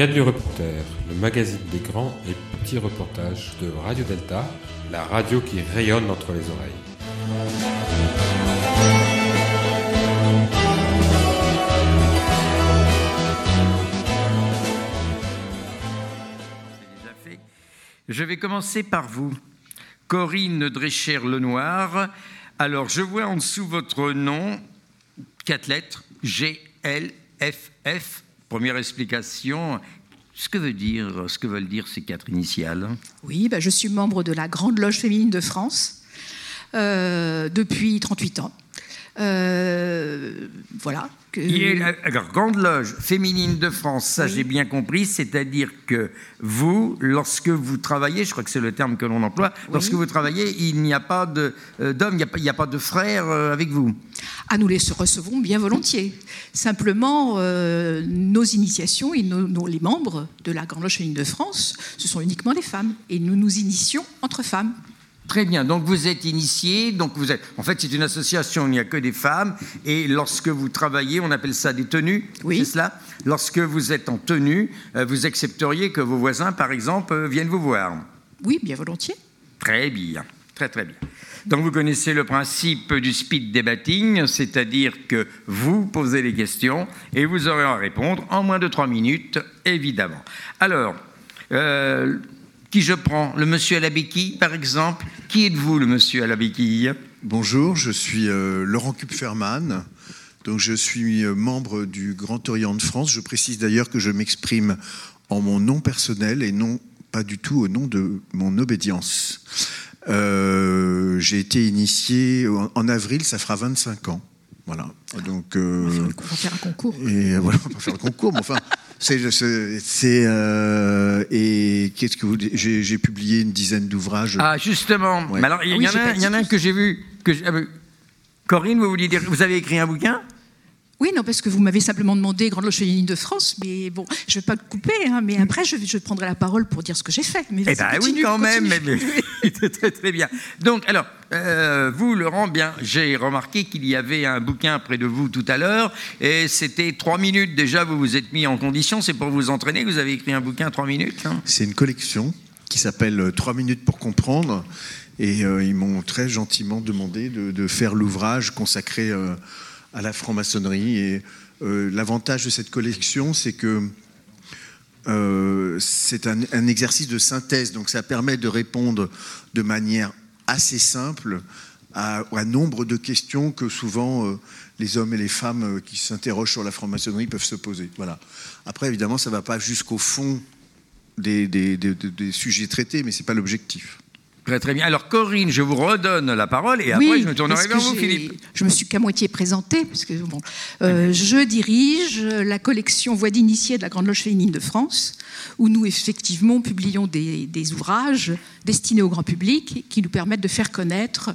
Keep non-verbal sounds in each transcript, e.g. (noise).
Gadlu Reporter, le magazine des grands et petits reportages de Radio Delta, la radio qui rayonne entre les oreilles. Je vais commencer par vous, Corinne Drescher-Lenoir. Alors, je vois en dessous votre nom, quatre lettres, G, L, F, F. Première explication, ce que, veulent dire ces quatre initiales Oui, ben, je suis membre de la Grande Loge féminine de France euh, depuis 38 ans. Euh, voilà. Que... La, alors, Grande Loge féminine de France, ça oui. j'ai bien compris, c'est-à-dire que vous, lorsque vous travaillez, je crois que c'est le terme que l'on emploie, oui. lorsque vous travaillez, il n'y a pas d'hommes, il, il n'y a, pas de frères euh, avec vous? Ah, nous les recevons bien volontiers. Simplement, euh, nos initiations et nos, nos, les membres de la Grande Loge féminine de France, ce sont uniquement les femmes. Et nous nous initions entre femmes. Très bien. Donc vous êtes initié. Donc vous êtes. En fait, c'est une association. Il n'y a que des femmes. Et lorsque vous travaillez, on appelle ça des tenues. Oui. C'est cela? Lorsque vous êtes en tenue, euh, vous accepteriez que vos voisins, par exemple, euh, viennent vous voir? Oui, bien volontiers. Très bien. Très très bien. Donc vous connaissez le principe du speed debating, c'est-à-dire que vous posez les questions et vous aurez à répondre en moins de trois minutes, évidemment. Alors. Euh, qui je prends Le monsieur à la béquille, par exemple Qui êtes-vous, le monsieur à la béquille Bonjour, je suis euh, Laurent Kupferman. Donc, je suis euh, membre du Grand Orient de France. Je précise d'ailleurs que je m'exprime en mon nom personnel et non pas du tout au nom de mon obédience. Euh, J'ai été initié en, en, avril, ça fera 25 ans. Voilà. Donc, on, va faire, on va faire un concours. Et voilà, on va faire le concours, mais enfin. C'est, euh, et qu'est-ce que vous j'ai, publié une dizaine d'ouvrages. Ah justement. Ouais. Mais alors il y, oui, en a, il y en a un que j'ai vu. Que ah, Corinne, vous vouliez dire, vous avez écrit un bouquin? Oui, non, parce que vous m'avez simplement demandé Grande Loge féminine de France, mais bon, je ne vais pas le couper, hein, mais après, je, je, prendrai la parole pour dire ce que j'ai fait. Mais eh bien oui, quand même, mais, mais, (laughs) très, très bien. Donc, alors, euh, vous, Laurent, bien, j'ai remarqué qu'il y avait un bouquin près de vous tout à l'heure, et c'était trois minutes déjà, vous vous êtes mis en condition, c'est pour vous entraîner que vous avez écrit un bouquin trois minutes hein? C'est une collection qui s'appelle Trois minutes pour comprendre, et euh, ils m'ont très gentiment demandé de, de faire l'ouvrage consacré... Euh, à la franc-maçonnerie. Et euh, l'avantage de cette collection, c'est que euh, c'est un, un, exercice de synthèse, donc ça permet de répondre de manière assez simple à, à nombre de questions que souvent euh, les hommes et les femmes qui s'interrogent sur la franc-maçonnerie peuvent se poser. Voilà. Après, évidemment, ça ne va pas jusqu'au fond des, sujets traités, mais ce n'est pas l'objectif. Très très bien. Alors Corinne, je vous redonne la parole et après je me tournerai vers vous, Philippe. Je me suis qu'à moitié présentée parce que bon, euh, je dirige la collection Voix d'initiés de la Grande Loge féminine de France, où nous effectivement publions des, des, ouvrages destinés au grand public qui nous permettent de faire connaître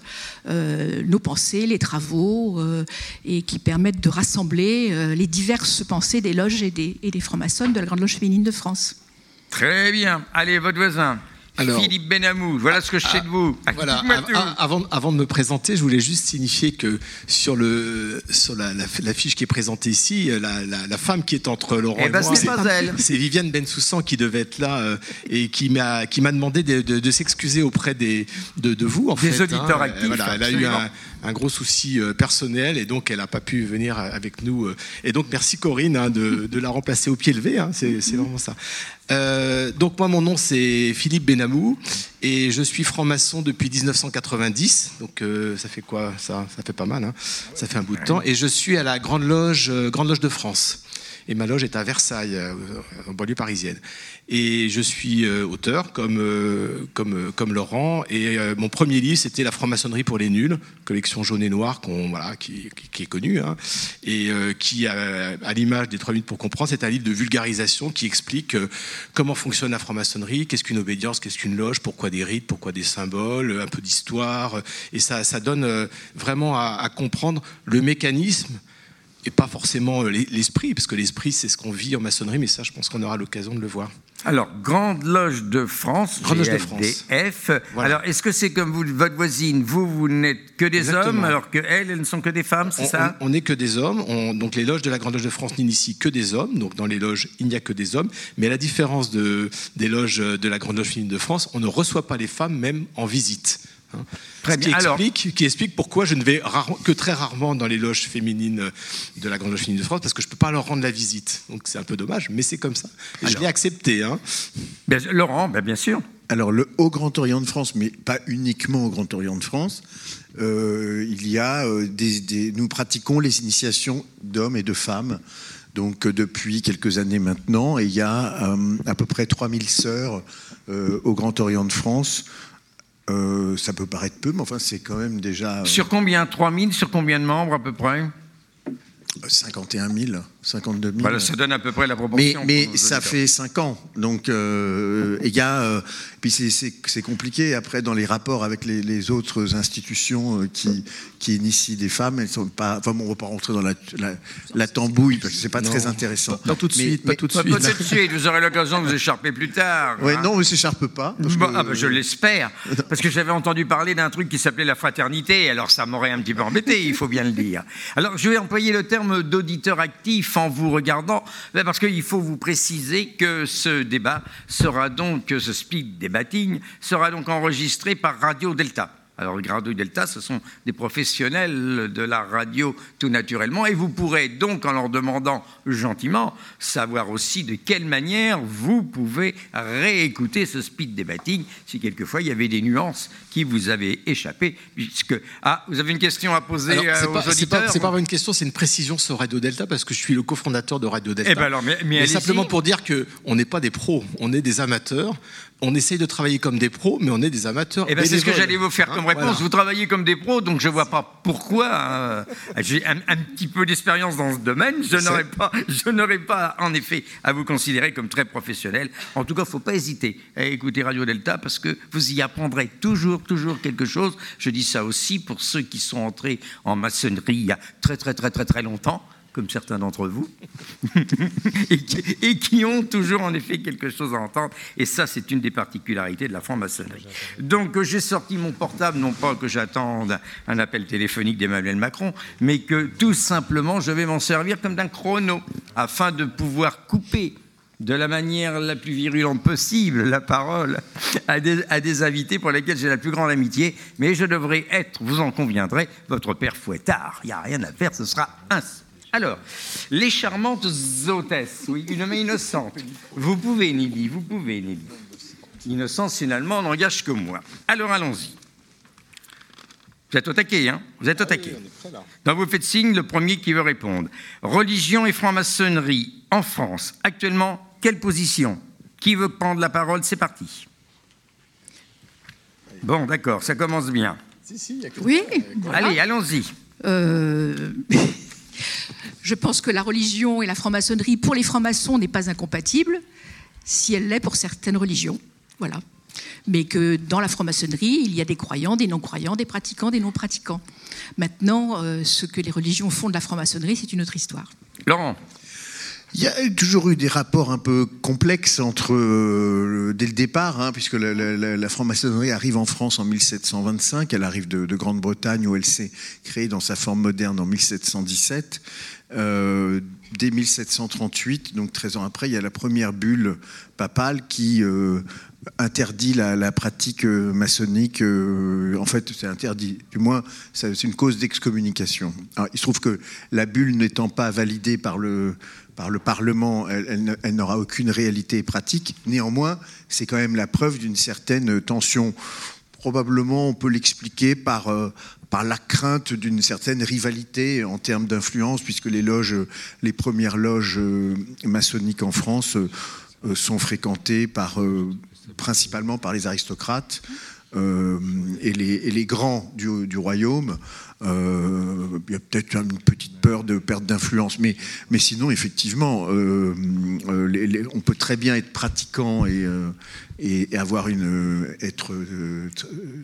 euh, nos pensées, les travaux euh, et qui permettent de rassembler les diverses pensées des loges et des, et des francs-maçons de la Grande Loge féminine de France. Très bien. Allez, votre voisin. Alors, Philippe Benamou, voilà ce que je sais de vous. Voilà, avant, avant, de me présenter, je voulais juste signifier que sur, le, sur la, la, la fiche qui est présentée ici, la, la, femme qui est entre Laurent eh et ben, moi, c'est Viviane Bensoussan qui devait être là euh, et qui m'a qui m'a demandé de, de, de s'excuser auprès des, de, de vous. En des fait, auditeurs hein. actifs. Voilà, elle a eu un, un, gros souci euh, personnel et donc elle n'a pas pu venir avec nous. Euh, et donc merci Corinne hein, de, de, la remplacer au pied levé, hein, c'est vraiment ça. Euh, donc moi mon nom c'est Philippe Benamou et je suis franc-maçon depuis 1990 donc euh, ça fait quoi ça? Ça fait pas mal hein. Ça fait un bout de temps. Et je suis à la Grande Loge Grande Loge de France et ma loge est à Versailles euh, en banlieue parisienne. Et je suis euh, auteur comme euh, comme comme Laurent. Et mon premier livre c'était la franc-maçonnerie pour les nuls collection jaune et noire qu'on voilà qui, est connue hein, et qui à l'image des trois minutes pour comprendre c'est un livre de vulgarisation qui explique comment fonctionne la franc-maçonnerie qu'est-ce qu'une obédience qu'est-ce qu'une loge pourquoi des rites pourquoi des symboles un peu d'histoire. Et ça ça donne vraiment à comprendre le mécanisme et pas forcément l'esprit, parce que l'esprit, c'est ce qu'on vit en maçonnerie, mais ça, je pense qu'on aura l'occasion de le voir. Alors, Grande Loge de France, Grande Loge de France. GLDF. Alors, est-ce que c'est comme vous, votre voisine, vous, vous n'êtes que des hommes, alors qu'elles, elles ne sont que des femmes, c'est ça? On n'est que des hommes. donc, les loges de la Grande Loge de France n'initient que des hommes. Donc, dans les loges, il n'y a que des hommes. Mais à la différence de, des loges de la Grande Loge féminine de France, on ne reçoit pas les femmes, même en visite. Hein. Très bien. Qui, explique, qui explique pourquoi je ne vais que très rarement dans les loges féminines de la Grande Loge féminine de France, parce que je ne peux pas leur rendre la visite. Donc c'est un peu dommage, mais c'est comme ça. Et je l'ai accepté. Hein. Laurent, ben, bien sûr. Alors le Haut Grand Orient de France, mais pas uniquement au Grand Orient de France, euh, il y a euh, des, nous pratiquons les initiations d'hommes et de femmes. Donc euh, depuis quelques années maintenant, et il y a à peu près 3000 sœurs au Grand Orient de France euh, ça peut paraître peu, mais enfin, c'est quand même déjà. Euh, sur combien? 3000 Sur combien de membres à peu près? 51 000, 52 000. Voilà, ça donne à peu près la proportion. Mais, mais ça fait 5 ans. Donc, euh, il y a. Euh, puis c'est compliqué après dans les rapports avec les, autres institutions euh, qui, qui initient des femmes. Elles sont pas. Enfin, on ne va pas rentrer dans la, la, tambouille parce que c'est pas très intéressant. Pas, tout de suite. pas tout de suite. Pas tout de suite. Vous aurez l'occasion de vous écharper plus tard. Oui, hein. non, ne s'écharpe pas. ah bah, je l'espère. Parce que j'avais entendu parler d'un truc qui s'appelait la fraternité. Alors, ça m'aurait un petit peu embêté, il faut bien le dire. Alors, je vais employer le terme d'auditeur actif en vous regardant, parce qu'il faut vous préciser que ce débat sera donc, ce speed debating sera donc enregistré par Radio Delta. Alors, Radio Delta, ce sont des professionnels de la radio tout naturellement, et vous pourrez donc, en leur demandant gentiment, savoir aussi de quelle manière vous pouvez réécouter ce speed debating, si quelquefois il y avait des nuances qui vous avaient échappé, puisque... Ah, vous avez une question à poser euh, aux auditeurs C'est pas, pas, une question, c'est une précision sur Radio Delta, parce que je suis le cofondateur de Radio Delta. Eh ben alors, mais, simplement pour dire qu'on n'est pas des pros, on est des amateurs, on essaye de travailler comme des pros, mais on est des amateurs. Eh ben, c'est ce que j'allais vous faire comme réponse. Vous travaillez comme des pros, donc je ne vois pas pourquoi. Hein. J'ai un, petit peu d'expérience dans ce domaine. Je n'aurais pas, je n'aurais pas, en effet, à vous considérer comme très professionnel. En tout cas, il ne faut pas hésiter à écouter Radio Delta parce que vous y apprendrez toujours, toujours quelque chose. Je dis ça aussi pour ceux qui sont entrés en maçonnerie il y a très, très, très, très, très longtemps comme certains d'entre vous, (laughs) et, qui, ont toujours en effet quelque chose à entendre. Et ça, c'est une des particularités de la franc-maçonnerie. Donc j'ai sorti mon portable, non pas que j'attende un appel téléphonique d'Emmanuel Macron, mais que tout simplement, je vais m'en servir comme d'un chrono, afin de pouvoir couper de la manière la plus virulente possible la parole (laughs) à des, à des invités pour lesquels j'ai la plus grande amitié, mais je devrais être, vous en conviendrez, votre père fouettard. Il n'y a rien à faire, ce sera ainsi. Alors, les charmantes hôtesses, oui, une main innocente. Vous pouvez, Nelly, vous pouvez, Nelly. L'innocence, finalement, n'engage que moi. Alors, allons-y. Vous êtes au taquet, hein? Vous êtes au ah taquet. Donc, vous faites signe, le premier qui veut répondre. Religion et franc-maçonnerie en France, actuellement, quelle position? Qui veut prendre la parole? C'est parti. Bon, d'accord, ça commence bien. oui. Allez, allons-y. Euh... Je pense que la religion et la franc-maçonnerie, pour les francs-maçons, n'est pas incompatible, si elle l'est pour certaines religions. Voilà. Mais que dans la franc-maçonnerie, il y a des croyants, des non-croyants, des pratiquants, des non-pratiquants. Maintenant, euh, ce que les religions font de la franc-maçonnerie, c'est une autre histoire. Laurent il y a toujours eu des rapports un peu complexes entre, euh, dès le départ, hein, puisque la, franc-maçonnerie arrive en France en 1725, elle arrive de, de Grande-Bretagne où elle s'est créée dans sa forme moderne en 1717. Euh, dès 1738, donc 13 ans après, il y a la première bulle papale qui euh, interdit la, pratique maçonnique. en fait, c'est interdit. Du moins, c'est une cause d'excommunication. Il se trouve que la bulle n'étant pas validée par le, par le Parlement, elle, n'aura aucune réalité pratique. Néanmoins, c'est quand même la preuve d'une certaine tension probablement on peut l'expliquer par, par la crainte d'une certaine rivalité en termes d'influence, puisque les premières loges euh, maçonniques en France euh, euh, sont fréquentées principalement par les aristocrates et les, grands du, royaume. Il y a peut-être une petite peur de perte d'influence. Mais, mais sinon, effectivement, euh, euh, on peut très bien être pratiquant et, et avoir une, être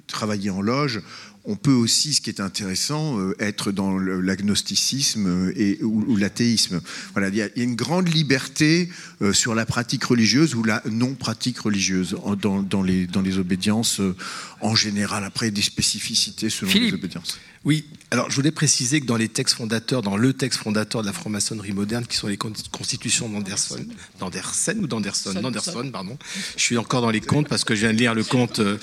travailler en loge on peut aussi, ce qui est intéressant, euh, être dans l'agnosticisme euh, et, ou, l'athéisme. Voilà, il y, a, une grande liberté euh, sur la pratique religieuse ou la non-pratique religieuse dans, les, dans les obédiences en général. Après, des spécificités selon les obédiences. Oui, alors je voulais préciser que dans les textes fondateurs, dans le texte fondateur de la franc-maçonnerie moderne, qui sont les constitutions d'Anderson, d'Andersen ou d'Anderson, d'Anderson, pardon. Je suis encore dans les contes parce que je viens de lire le conte euh,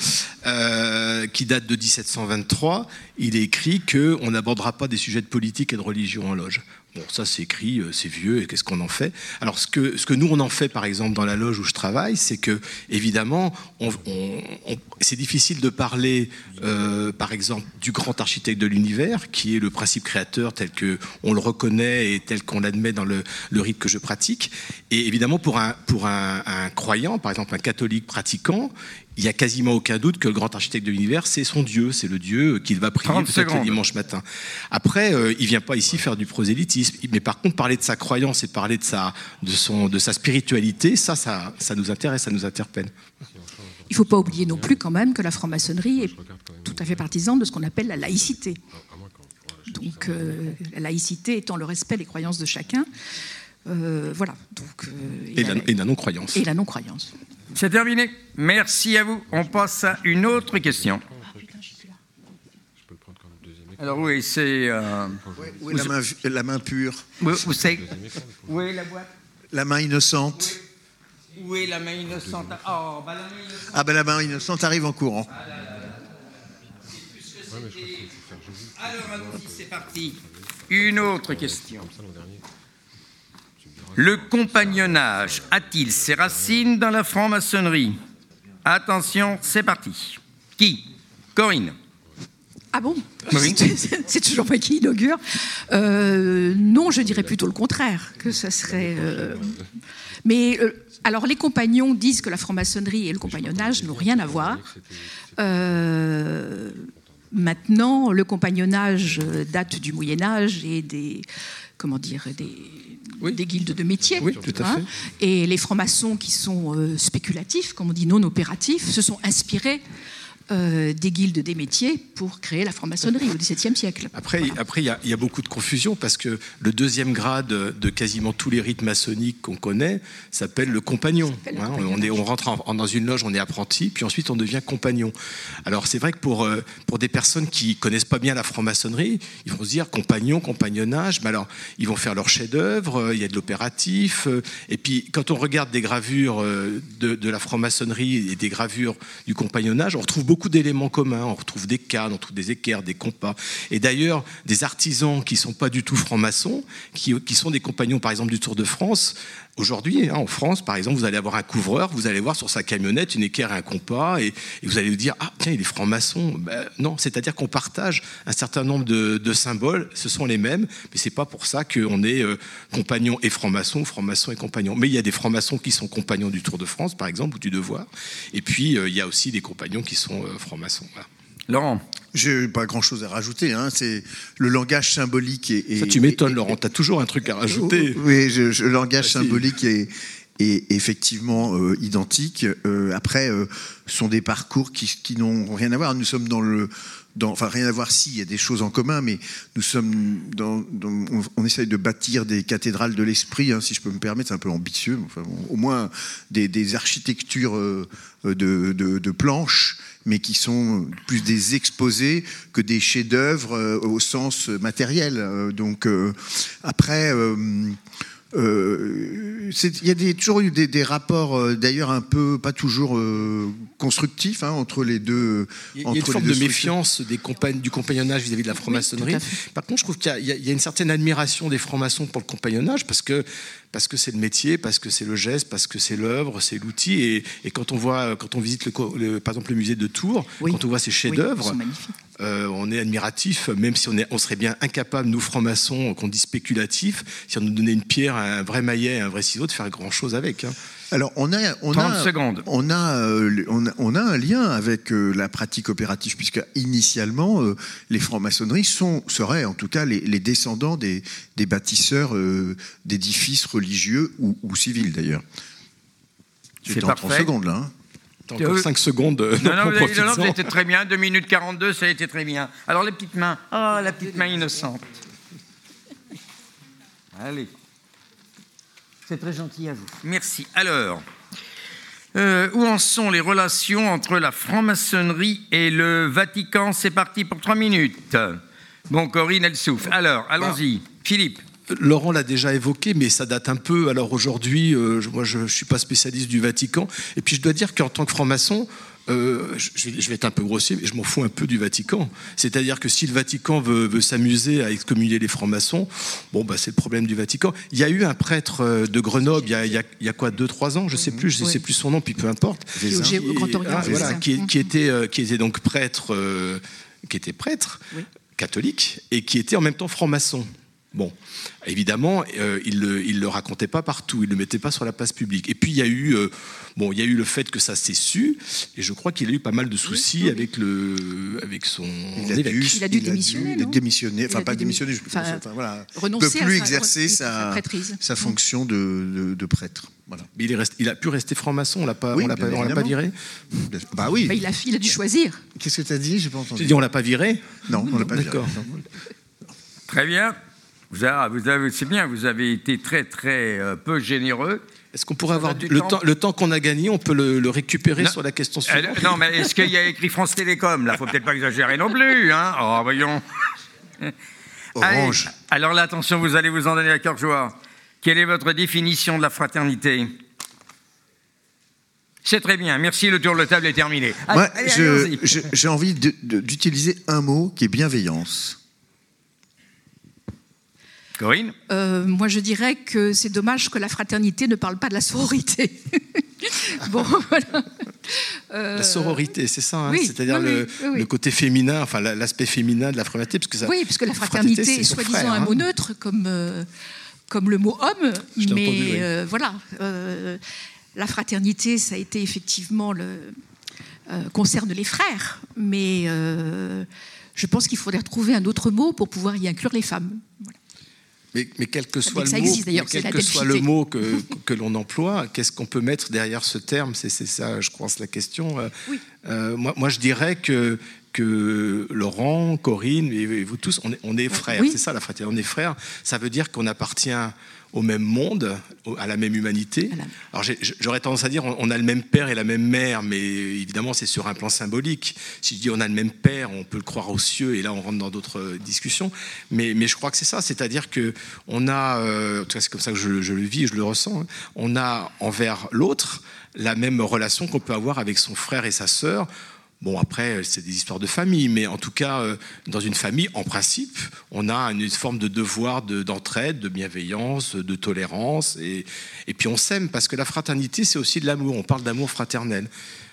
euh, qui date de 1723. Il est écrit qu'on n'abordera pas des sujets de politique et de religion en loge. Bon, ça c'est écrit, euh, c'est vieux, et qu'est-ce qu'on en fait? Alors ce que, nous on en fait par exemple dans la loge où je travaille, c'est que évidemment, c'est difficile de parler euh, par exemple du grand architecte de l'univers, qui est le principe créateur tel que on le reconnaît et tel qu'on l'admet dans le, rite que je pratique. Et évidemment pour un, un croyant, par exemple un catholique pratiquant, il n'y a quasiment aucun doute que le grand architecte de l'univers, c'est son Dieu, c'est le Dieu qu'il va prier peut-être le dimanche matin. Après, euh, il vient pas ici faire du prosélytisme, mais par contre, parler de sa croyance et parler de sa, de son, de sa spiritualité, ça, ça, ça nous intéresse, ça nous interpelle. Il ne faut pas oublier non plus quand même que la franc-maçonnerie est tout à fait partisane de ce qu'on appelle la laïcité. Donc euh, la laïcité étant le respect des croyances de chacun. Euh, voilà. Donc, et, la, et la non-croyance. Et la non-croyance. C'est terminé. Merci à vous. On passe à une autre question. Alors oui, c'est... Euh, où, est la, main, la main pure Où, c'est Où est la boîte? La main innocente. Où est la main innocente? Oh, bah la main innocente. Ah ben la main innocente arrive en courant. Ah Alors allons-y, c'est parti. Une autre question. Le compagnonnage a-t-il ses racines dans la franc-maçonnerie? Attention, c'est parti. Qui? Corinne. Ah bon? (laughs) C'est toujours moi qui inaugure. Euh, non, je dirais plutôt le contraire, que ça serait. Euh, mais euh, alors, les compagnons disent que la franc-maçonnerie et le compagnonnage n'ont rien à voir. maintenant, le compagnonnage date du Moyen Âge et des comment dire des des guildes de métier. Hein. et les francs-maçons qui sont euh, spéculatifs, comme on dit non opératifs, se sont inspirés euh, des guildes des métiers pour créer la franc-maçonnerie au XVIIe siècle. Après, après, il y, a beaucoup de confusion parce que le deuxième grade de quasiment tous les rites maçonniques qu'on connaît s'appelle le compagnon. Hein. on, est, on rentre dans une loge, on est apprenti, puis ensuite on devient compagnon. Alors c'est vrai que pour, euh, pour des personnes qui connaissent pas bien la franc-maçonnerie, ils vont se dire compagnon, compagnonnage. Mais alors, ils vont faire leur chef-d'œuvre, euh, il y a de l'opératif. et puis, quand on regarde des gravures de, de la franc-maçonnerie et des gravures du compagnonnage, on retrouve beaucoup beaucoup d'éléments communs. On retrouve des cadres, on trouve des équerres, des compas. Et d'ailleurs, des artisans qui ne sont pas du tout francs-maçons, qui, qui, sont des compagnons, par exemple, du Tour de France, Aujourd'hui, hein, en France, par exemple, vous allez avoir un couvreur, vous allez voir sur sa camionnette une équerre et un compas, et, vous allez vous dire Ah, tiens, il est franc-maçon. Ben, non, c'est-à-dire qu'on partage un certain nombre de, symboles, ce sont les mêmes, mais c'est pas pour ça qu'on est euh, compagnon et franc-maçon, franc-maçon et compagnon. Mais il y a des francs-maçons qui sont compagnons du Tour de France, par exemple, ou du Devoir, et puis euh, il y a aussi des compagnons qui sont euh, francs-maçons. Laurent j'ai pas grand chose à rajouter. Hein. C'est le langage symbolique et. Ça, tu m'étonnes, Laurent. Tu as toujours un truc à rajouter. Oui, le langage symbolique est, effectivement euh, identique. Euh, après, euh, sont des parcours qui, n'ont rien à voir. Nous sommes dans le. Enfin, rien à voir si, il y a des choses en commun, mais nous sommes dans, on, essaye de bâtir des cathédrales de l'esprit, hein, si je peux me permettre, c'est un peu ambitieux, au moins des, architectures de, de, planches mais qui sont plus des exposés que des chefs-d'œuvre euh, au sens matériel. Euh, donc euh, après. Il y a des, toujours eu des, rapports, d'ailleurs un peu pas toujours constructifs hein, entre les deux. Il y a, une forme de méfiance des du compagnonnage vis-à-vis de la franc-maçonnerie. Par contre, je trouve qu'il y, y, a une certaine admiration des francs-maçons pour le compagnonnage parce que parce que c'est le métier, parce que c'est le geste, parce que c'est l'œuvre, c'est l'outil. Et, quand on voit, quand on visite le, par exemple le musée de Tours, quand on voit ces chefs-d'œuvre, euh, on est admiratif, même si on, est, on serait bien incapable, nous francs-maçons, qu'on dit spéculatifs, si on nous donnait une pierre, un vrai maillet, un vrai ciseau, de faire grand chose avec. Hein. Alors, on a, on 30 a, secondes. On a, euh, on a, on a un lien avec euh, la pratique opérative, puisque initialement, euh, les francs-maçonneries sont, seraient en tout cas les, les descendants des, des bâtisseurs d'édifices religieux ou, ou civils d'ailleurs. C'est en 30 parfait. secondes là. hein. Encore 5 secondes. Non, non, (laughs) non, non, étiez très bien. 2 minutes 42, ça a été très bien. Alors, les petites mains. Oh, la petite main innocente. Allez. C'est très gentil à vous. Merci. Alors, euh, où en sont les relations entre la franc-maçonnerie et le Vatican? C'est parti pour 3 minutes. Bon, Corinne, elle souffle. Alors, allons-y. Philippe. Laurent l'a déjà évoqué, mais ça date un peu. Alors aujourd'hui, euh, je- moi, je ne suis pas spécialiste du Vatican. Et puis, je dois dire qu'en tant que franc-maçon, euh, je, je vais, être un peu grossier, mais je m'en fous un peu du Vatican. C'est-à-dire que si le Vatican veut, veut s'amuser à excommunier les francs-maçons, bon, bah, c'est le problème du Vatican. Il y a eu un prêtre euh, de Grenoble, il y a, il y a- il y a quoi, deux, trois ans, je ne sais plus, je ne sais plus son nom, puis peu importe. Qui Ah, voilà, était, euh, qui était donc prêtre, euh, qui était prêtre Oui. catholique et qui était en même temps franc-maçon. Bon, évidemment, euh, il ne le, il le racontait pas partout, il ne le mettait pas sur la place publique. Et puis il y a eu, euh, bon, il y a eu le fait que ça s'est su, et je crois qu'il a eu pas mal de soucis avec le, avec son Il a dû, Il a dû démissionner, dû non démissionner, Il enfin a pas démissionner, je enfin, enfin, voilà, renoncer ne peut à plus sa- exercer sa sa, prêtrise. sa fonction de, de- de prêtre. Voilà. Mais il, est resté- il a pu rester franc-maçon, on l'a pas, Oui, on l'a pas, pas viré. Bah oui. Bah, il, a, il a dû choisir. Qu'est-ce que tu as dit? J'ai pas J'ai entendu. dit on l'a pas viré? Non, on l'a pas D'accord. viré. Très bien. Vous avez, vous avez- c'est bien, vous avez été très, très euh, peu généreux. Est-ce qu'on pourrait avoir du le temps. temps, le temps qu'on a gagné, on peut le, le récupérer Non. sur la question Euh, suivante non, mais est-ce qu'il y a écrit France Télécom Là, faut peut-être pas exagérer non plus. Hein oh, voyons. Orange. Allez, alors là, attention, vous allez vous en donner à cœur joie. Quelle est votre définition de la fraternité? C'est très bien. Merci, le tour de table est terminé. Allez, Moi, allez, je- j'ai envie de- de- d'utiliser un mot qui est bienveillance. Corinne Euh, moi, je dirais que c'est dommage que la fraternité ne parle pas de la sororité. (laughs) bon, voilà. Euh, La sororité, c'est ça, hein oui, c'est-à-dire oui, le, oui, oui, oui. le côté féminin, enfin la- l'aspect féminin de la fraternité, parce que ça, Oui, parce que la fraternité c'est est soi-disant un hein. mot neutre, comme, euh, comme le mot homme, Je mais entendu, oui. euh, voilà. euh, la fraternité, ça a été effectivement le euh, concerne les frères, mais euh, je pense qu'il faudrait trouver un autre mot pour pouvoir y inclure les femmes. Voilà. Mais, mais quel que soit le mot, existe, quel que soit le delphité. mot que, que l'on emploie, qu'est-ce qu'on peut mettre derrière ce terme? C'est ça, je pense, la question. Euh, Oui. euh, moi, moi, je dirais que, que Laurent, Corinne et, et vous tous, on est, on est frères. Oui. C'est ça la fraternité. On est frères. Ça veut dire qu'on appartient au même monde, à la même humanité. Alors j'aurais tendance à dire on a le même père et la même mère, mais évidemment c'est sur un plan symbolique. Si je dis on a le même père, on peut le croire aux cieux, et là on rentre dans d'autres euh, discussions. Mais, mais je crois que c'est ça, c'est-à-dire que on a, euh, en tout cas c'est comme ça que je, je le vis, je le ressens, hein, on a envers l'autre la même relation qu'on peut avoir avec son frère et sa sœur. Bon, après, c'est des histoires de famille, mais en tout cas, euh, dans une famille, en principe, on a une forme de devoir de- d'entraide, de, bienveillance, de tolérance, et, et puis on s'aime, parce que la fraternité, c'est aussi de l'amour. On parle d'amour fraternel.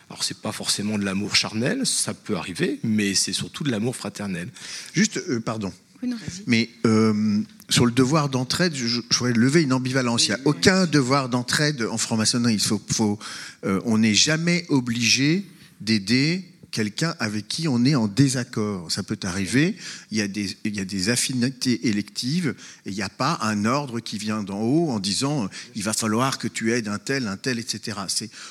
Alors, c'est pas forcément de l'amour charnel, ça peut arriver, mais c'est surtout de l'amour fraternel. Juste, euh, pardon. Oui, non, vas-y. Mais euh, sur le devoir d'entraide, je, je voudrais lever une ambivalence. Il n'y a aucun devoir d'entraide en franc-maçonnerie. Il faut, faut, euh, on n'est jamais obligé d'aider quelqu'un avec qui on est en désaccord. Ça peut arriver. Il y a des, il y a des affinités électives et il n'y a pas un ordre qui vient d'en haut en disant il va falloir que tu aides un tel, un tel, etc.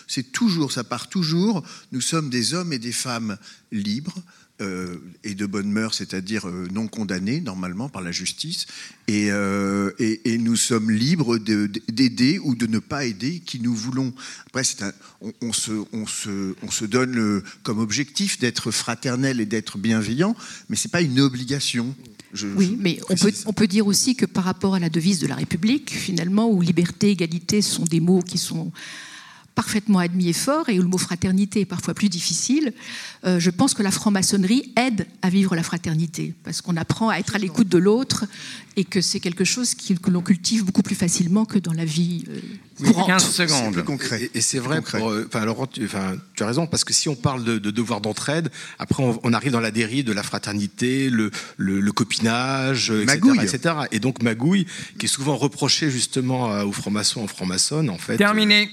C'est toujours, ça part toujours. Nous sommes des hommes et des femmes libres euh, et de bonne mœurs, c'est-à-dire euh, non condamnés normalement par la justice, et, euh, et, et nous sommes libres de- d'aider ou de ne pas aider qui nous voulons. Après, un- on, on se, on, se, on se donne le- comme objectif d'être fraternel et d'être bienveillant, mais c'est pas une obligation. Je- Oui, je mais on peut, précise. on peut dire aussi que par rapport à la devise de la République, finalement, où liberté, égalité sont des mots qui sont parfaitement admis et forts, et où le mot fraternité est parfois plus difficile, euh, je pense que la franc-maçonnerie aide à vivre la fraternité, parce qu'on apprend à être à l'écoute de l'autre, et que c'est quelque chose qui- que l'on cultive beaucoup plus facilement que dans la vie euh, courante. 15 C'est secondes. plus concret. Et, et c'est vrai, Concret. pour, euh, enfin, Laurent, tu, as raison, parce que si on parle de, de devoir d'entraide, après on, on arrive dans la dérive de la fraternité, le, le, le copinage, euh, etc., Magouille. etc. Et donc magouille, qui est souvent reprochée justement euh, aux francs-maçons, aux francs-maçonnes, en fait. Terminé.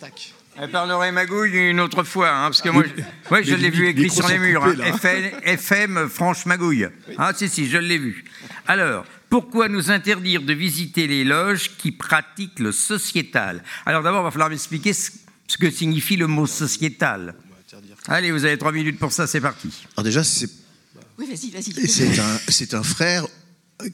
Tac. Elle parlerait magouille une autre fois, hein, parce que moi, je, moi, je Les l'ai vu écrit sur les murs. coupés, hein. FM, FM Franche Magouille. Ah, si, si, je l'ai vu. Alors, pourquoi nous interdire de visiter les loges qui pratiquent le sociétal? Alors, d'abord, il va falloir m'expliquer ce, ce que signifie le mot sociétal. Allez, vous avez trois minutes pour ça, c'est parti. Alors déjà, c'est Oui, vas-y, vas-y. c'est un, c'est un frère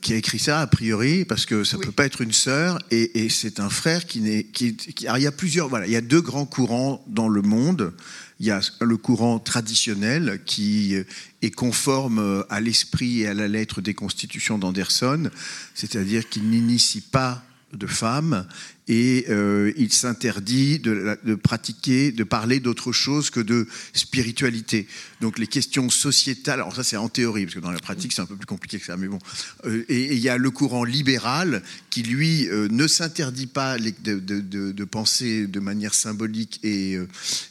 qui a écrit ça a priori parce que ça Oui. peut pas être une sœur et, et c'est un frère qui n'est qui, qui- alors il y a plusieurs voilà il y a deux grands courants dans le monde il y a le courant traditionnel qui est conforme à l'esprit et à la lettre des constitutions d'Anderson c'est-à-dire qu'il n'initie pas de femmes et euh, il s'interdit de, pratiquer, de parler d'autre chose que de spiritualité. Donc les questions sociétales, alors ça c'est en théorie, parce que dans la pratique c'est un peu plus compliqué que ça, mais bon. Euh, et il y a le courant libéral qui lui euh, ne s'interdit pas de, penser de manière symbolique et,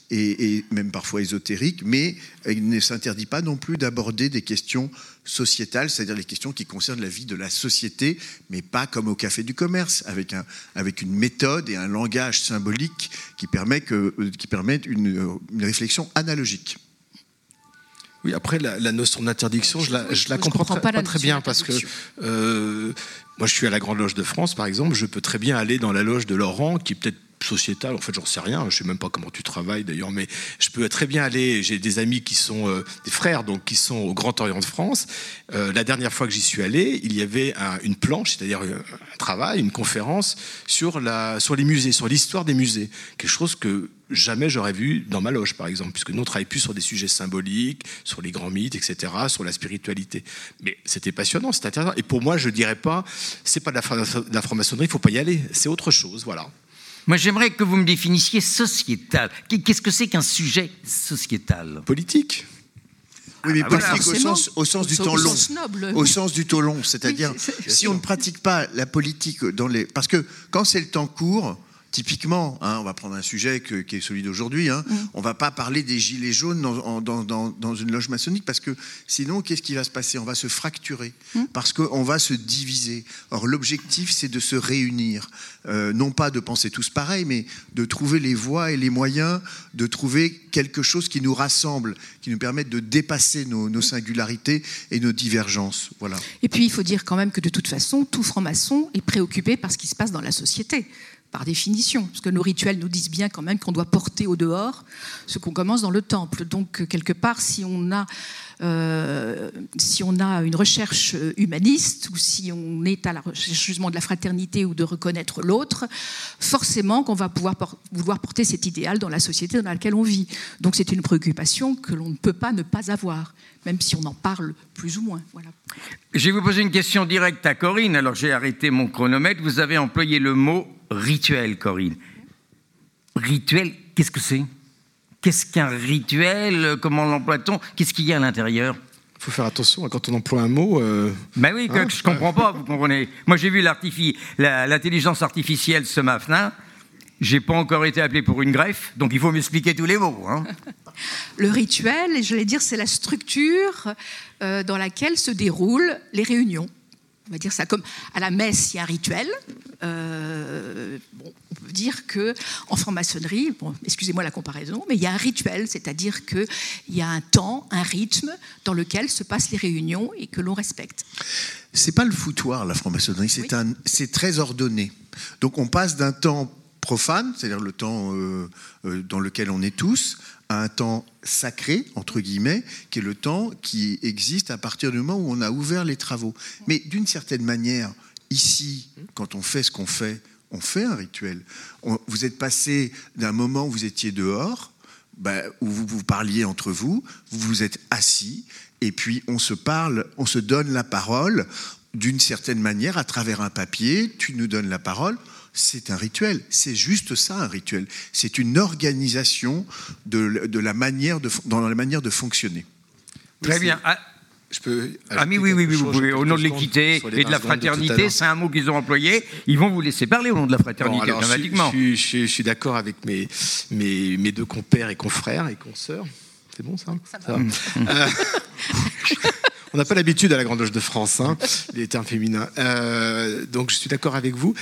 et, et même parfois ésotérique, mais il ne s'interdit pas non plus d'aborder des questions sociétales, c'est-à-dire les questions qui concernent la vie de la société, mais pas comme au café du commerce, avec, un, avec une méthode et un langage symbolique qui, permet que, euh, qui permettent une, une réflexion analogique. Oui, après, la, la notion d'interdiction, je la, je la Je comprends, pas très bien parce que euh, moi, je suis à la Grande Loge de France, par exemple. Je peux très bien aller dans la loge de Laurent, qui est peut-être sociétale. En fait, j'en sais rien. Je sais même pas comment tu travailles d'ailleurs, mais je peux très bien aller. J'ai des amis qui sont euh, des frères, donc qui sont au Grand Orient de France. Euh, la dernière fois que j'y suis allé, il y avait un- une planche, c'est-à-dire euh, un travail, une conférence sur les musées, sur l'histoire des musées. Quelque chose que jamais j'aurais vu dans ma loge, par exemple, puisque nous on travaille plus sur des sujets symboliques, sur les grands mythes, etc., sur la spiritualité. Mais c'était passionnant, c'était intéressant. Et pour moi, je dirais pas, c'est pas de la, fra- de la franc-maçonnerie, il faut pas y aller. C'est autre chose, voilà. Moi, j'aimerais que vous me définissiez sociétal. Qu'est-ce que c'est qu'un sujet sociétal? Politique. Oui, mais voilà. politique au sens, au sens du Au temps long. sens noble. Au sens du temps long, c'est-à-dire Oui, si on ne pratique pas la politique dans les, parce que quand c'est le temps court, typiquement, hein, on va prendre un sujet que- qui est celui d'aujourd'hui, hein, Mm. on va pas parler des gilets jaunes dans, en- dans- dans- dans une loge maçonnique parce que sinon, qu'est-ce qui va se passer? On va se fracturer Mm. parce qu'on va se diviser. Or, l'objectif, c'est de se réunir, Euh, non pas de penser tous pareil, mais de trouver les voies et les moyens de trouver quelque chose qui nous rassemble, qui nous permette de dépasser nos, nos singularités et nos divergences. Voilà. Et puis, il faut dire quand même que de toute façon, tout franc-maçon est préoccupé par ce qui se passe dans la société, par définition. Parce que nos rituels nous disent bien quand même qu'on doit porter au dehors ce qu'on commence dans le temple. Donc, quelque part, si on a, euh, si on a une recherche euh, humaniste ou si on est à la recherche justement de la fraternité ou de reconnaître l'autre, forcément qu'on va pouvoir vouloir porter cet idéal dans la société dans laquelle on vit. Donc, c'est une préoccupation que l'on ne peut pas ne pas avoir, même si on en parle plus ou moins. Je vais vous poser une question directe à Corinne. Alors j'ai arrêté mon chronomètre. Vous avez employé le mot rituel, Corinne. Rituel, qu'est-ce que c'est? Qu'est-ce qu'un rituel? Comment l'emploie-t-on? Qu'est-ce qu'il y a à l'intérieur? Il faut faire attention quand on emploie un mot. euh, Ben oui, que, Hein je comprends pas, vous comprenez. Moi j'ai vu l'intelligence artificielle ce matin. J'ai pas encore été appelé pour une greffe, donc il faut m'expliquer tous les mots. hein. (laughs) Le rituel, j'allais dire, c'est la structure euh, dans laquelle se déroulent les réunions. On va dire ça comme à la messe, il y a un rituel. Euh, bon, on peut dire que en franc-maçonnerie, bon, excusez-moi la comparaison, mais il y a un rituel, c'est-à-dire qu'il y a un temps, un rythme dans lequel se passent les réunions et que l'on respecte. C'est pas le foutoir, la franc-maçonnerie, c'est très ordonné. Donc on passe d'un temps profane, c'est-à-dire le temps euh, euh, dans lequel on est tous, à un temps sacré, entre guillemets, qui est le temps qui existe à partir du moment où on a ouvert les travaux. Mais d'une certaine manière, ici, quand on fait ce qu'on fait, on fait un rituel. Vous êtes passé d'un moment où vous étiez dehors, ben, où vous vous parliez entre vous, vous vous êtes assis, et puis on se parle, on se donne la parole d'une certaine manière à travers un papier, tu nous donnes la parole. C'est un rituel, c'est juste ça un rituel. C'est une organisation de, de la manière de, dans la manière de fonctionner. Très bien. Ah, je peux. ah, oui, oui, oui, vous pouvez. Au nom de l'équité et de la 20 secondes tout à fraternité, c'est un mot qu'ils ont employé. Ils vont vous laisser parler au nom de la Bon, fraternité, alors, je suis- automatiquement. Je, suis- je suis- je suis d'accord avec mes, mes, mes deux compères et confrères et consoeurs. C'est bon ça, Ça va. Euh, (laughs) On n'a pas l'habitude à la Grande Loge de France, hein, les termes féminins. Euh, donc je suis d'accord avec vous.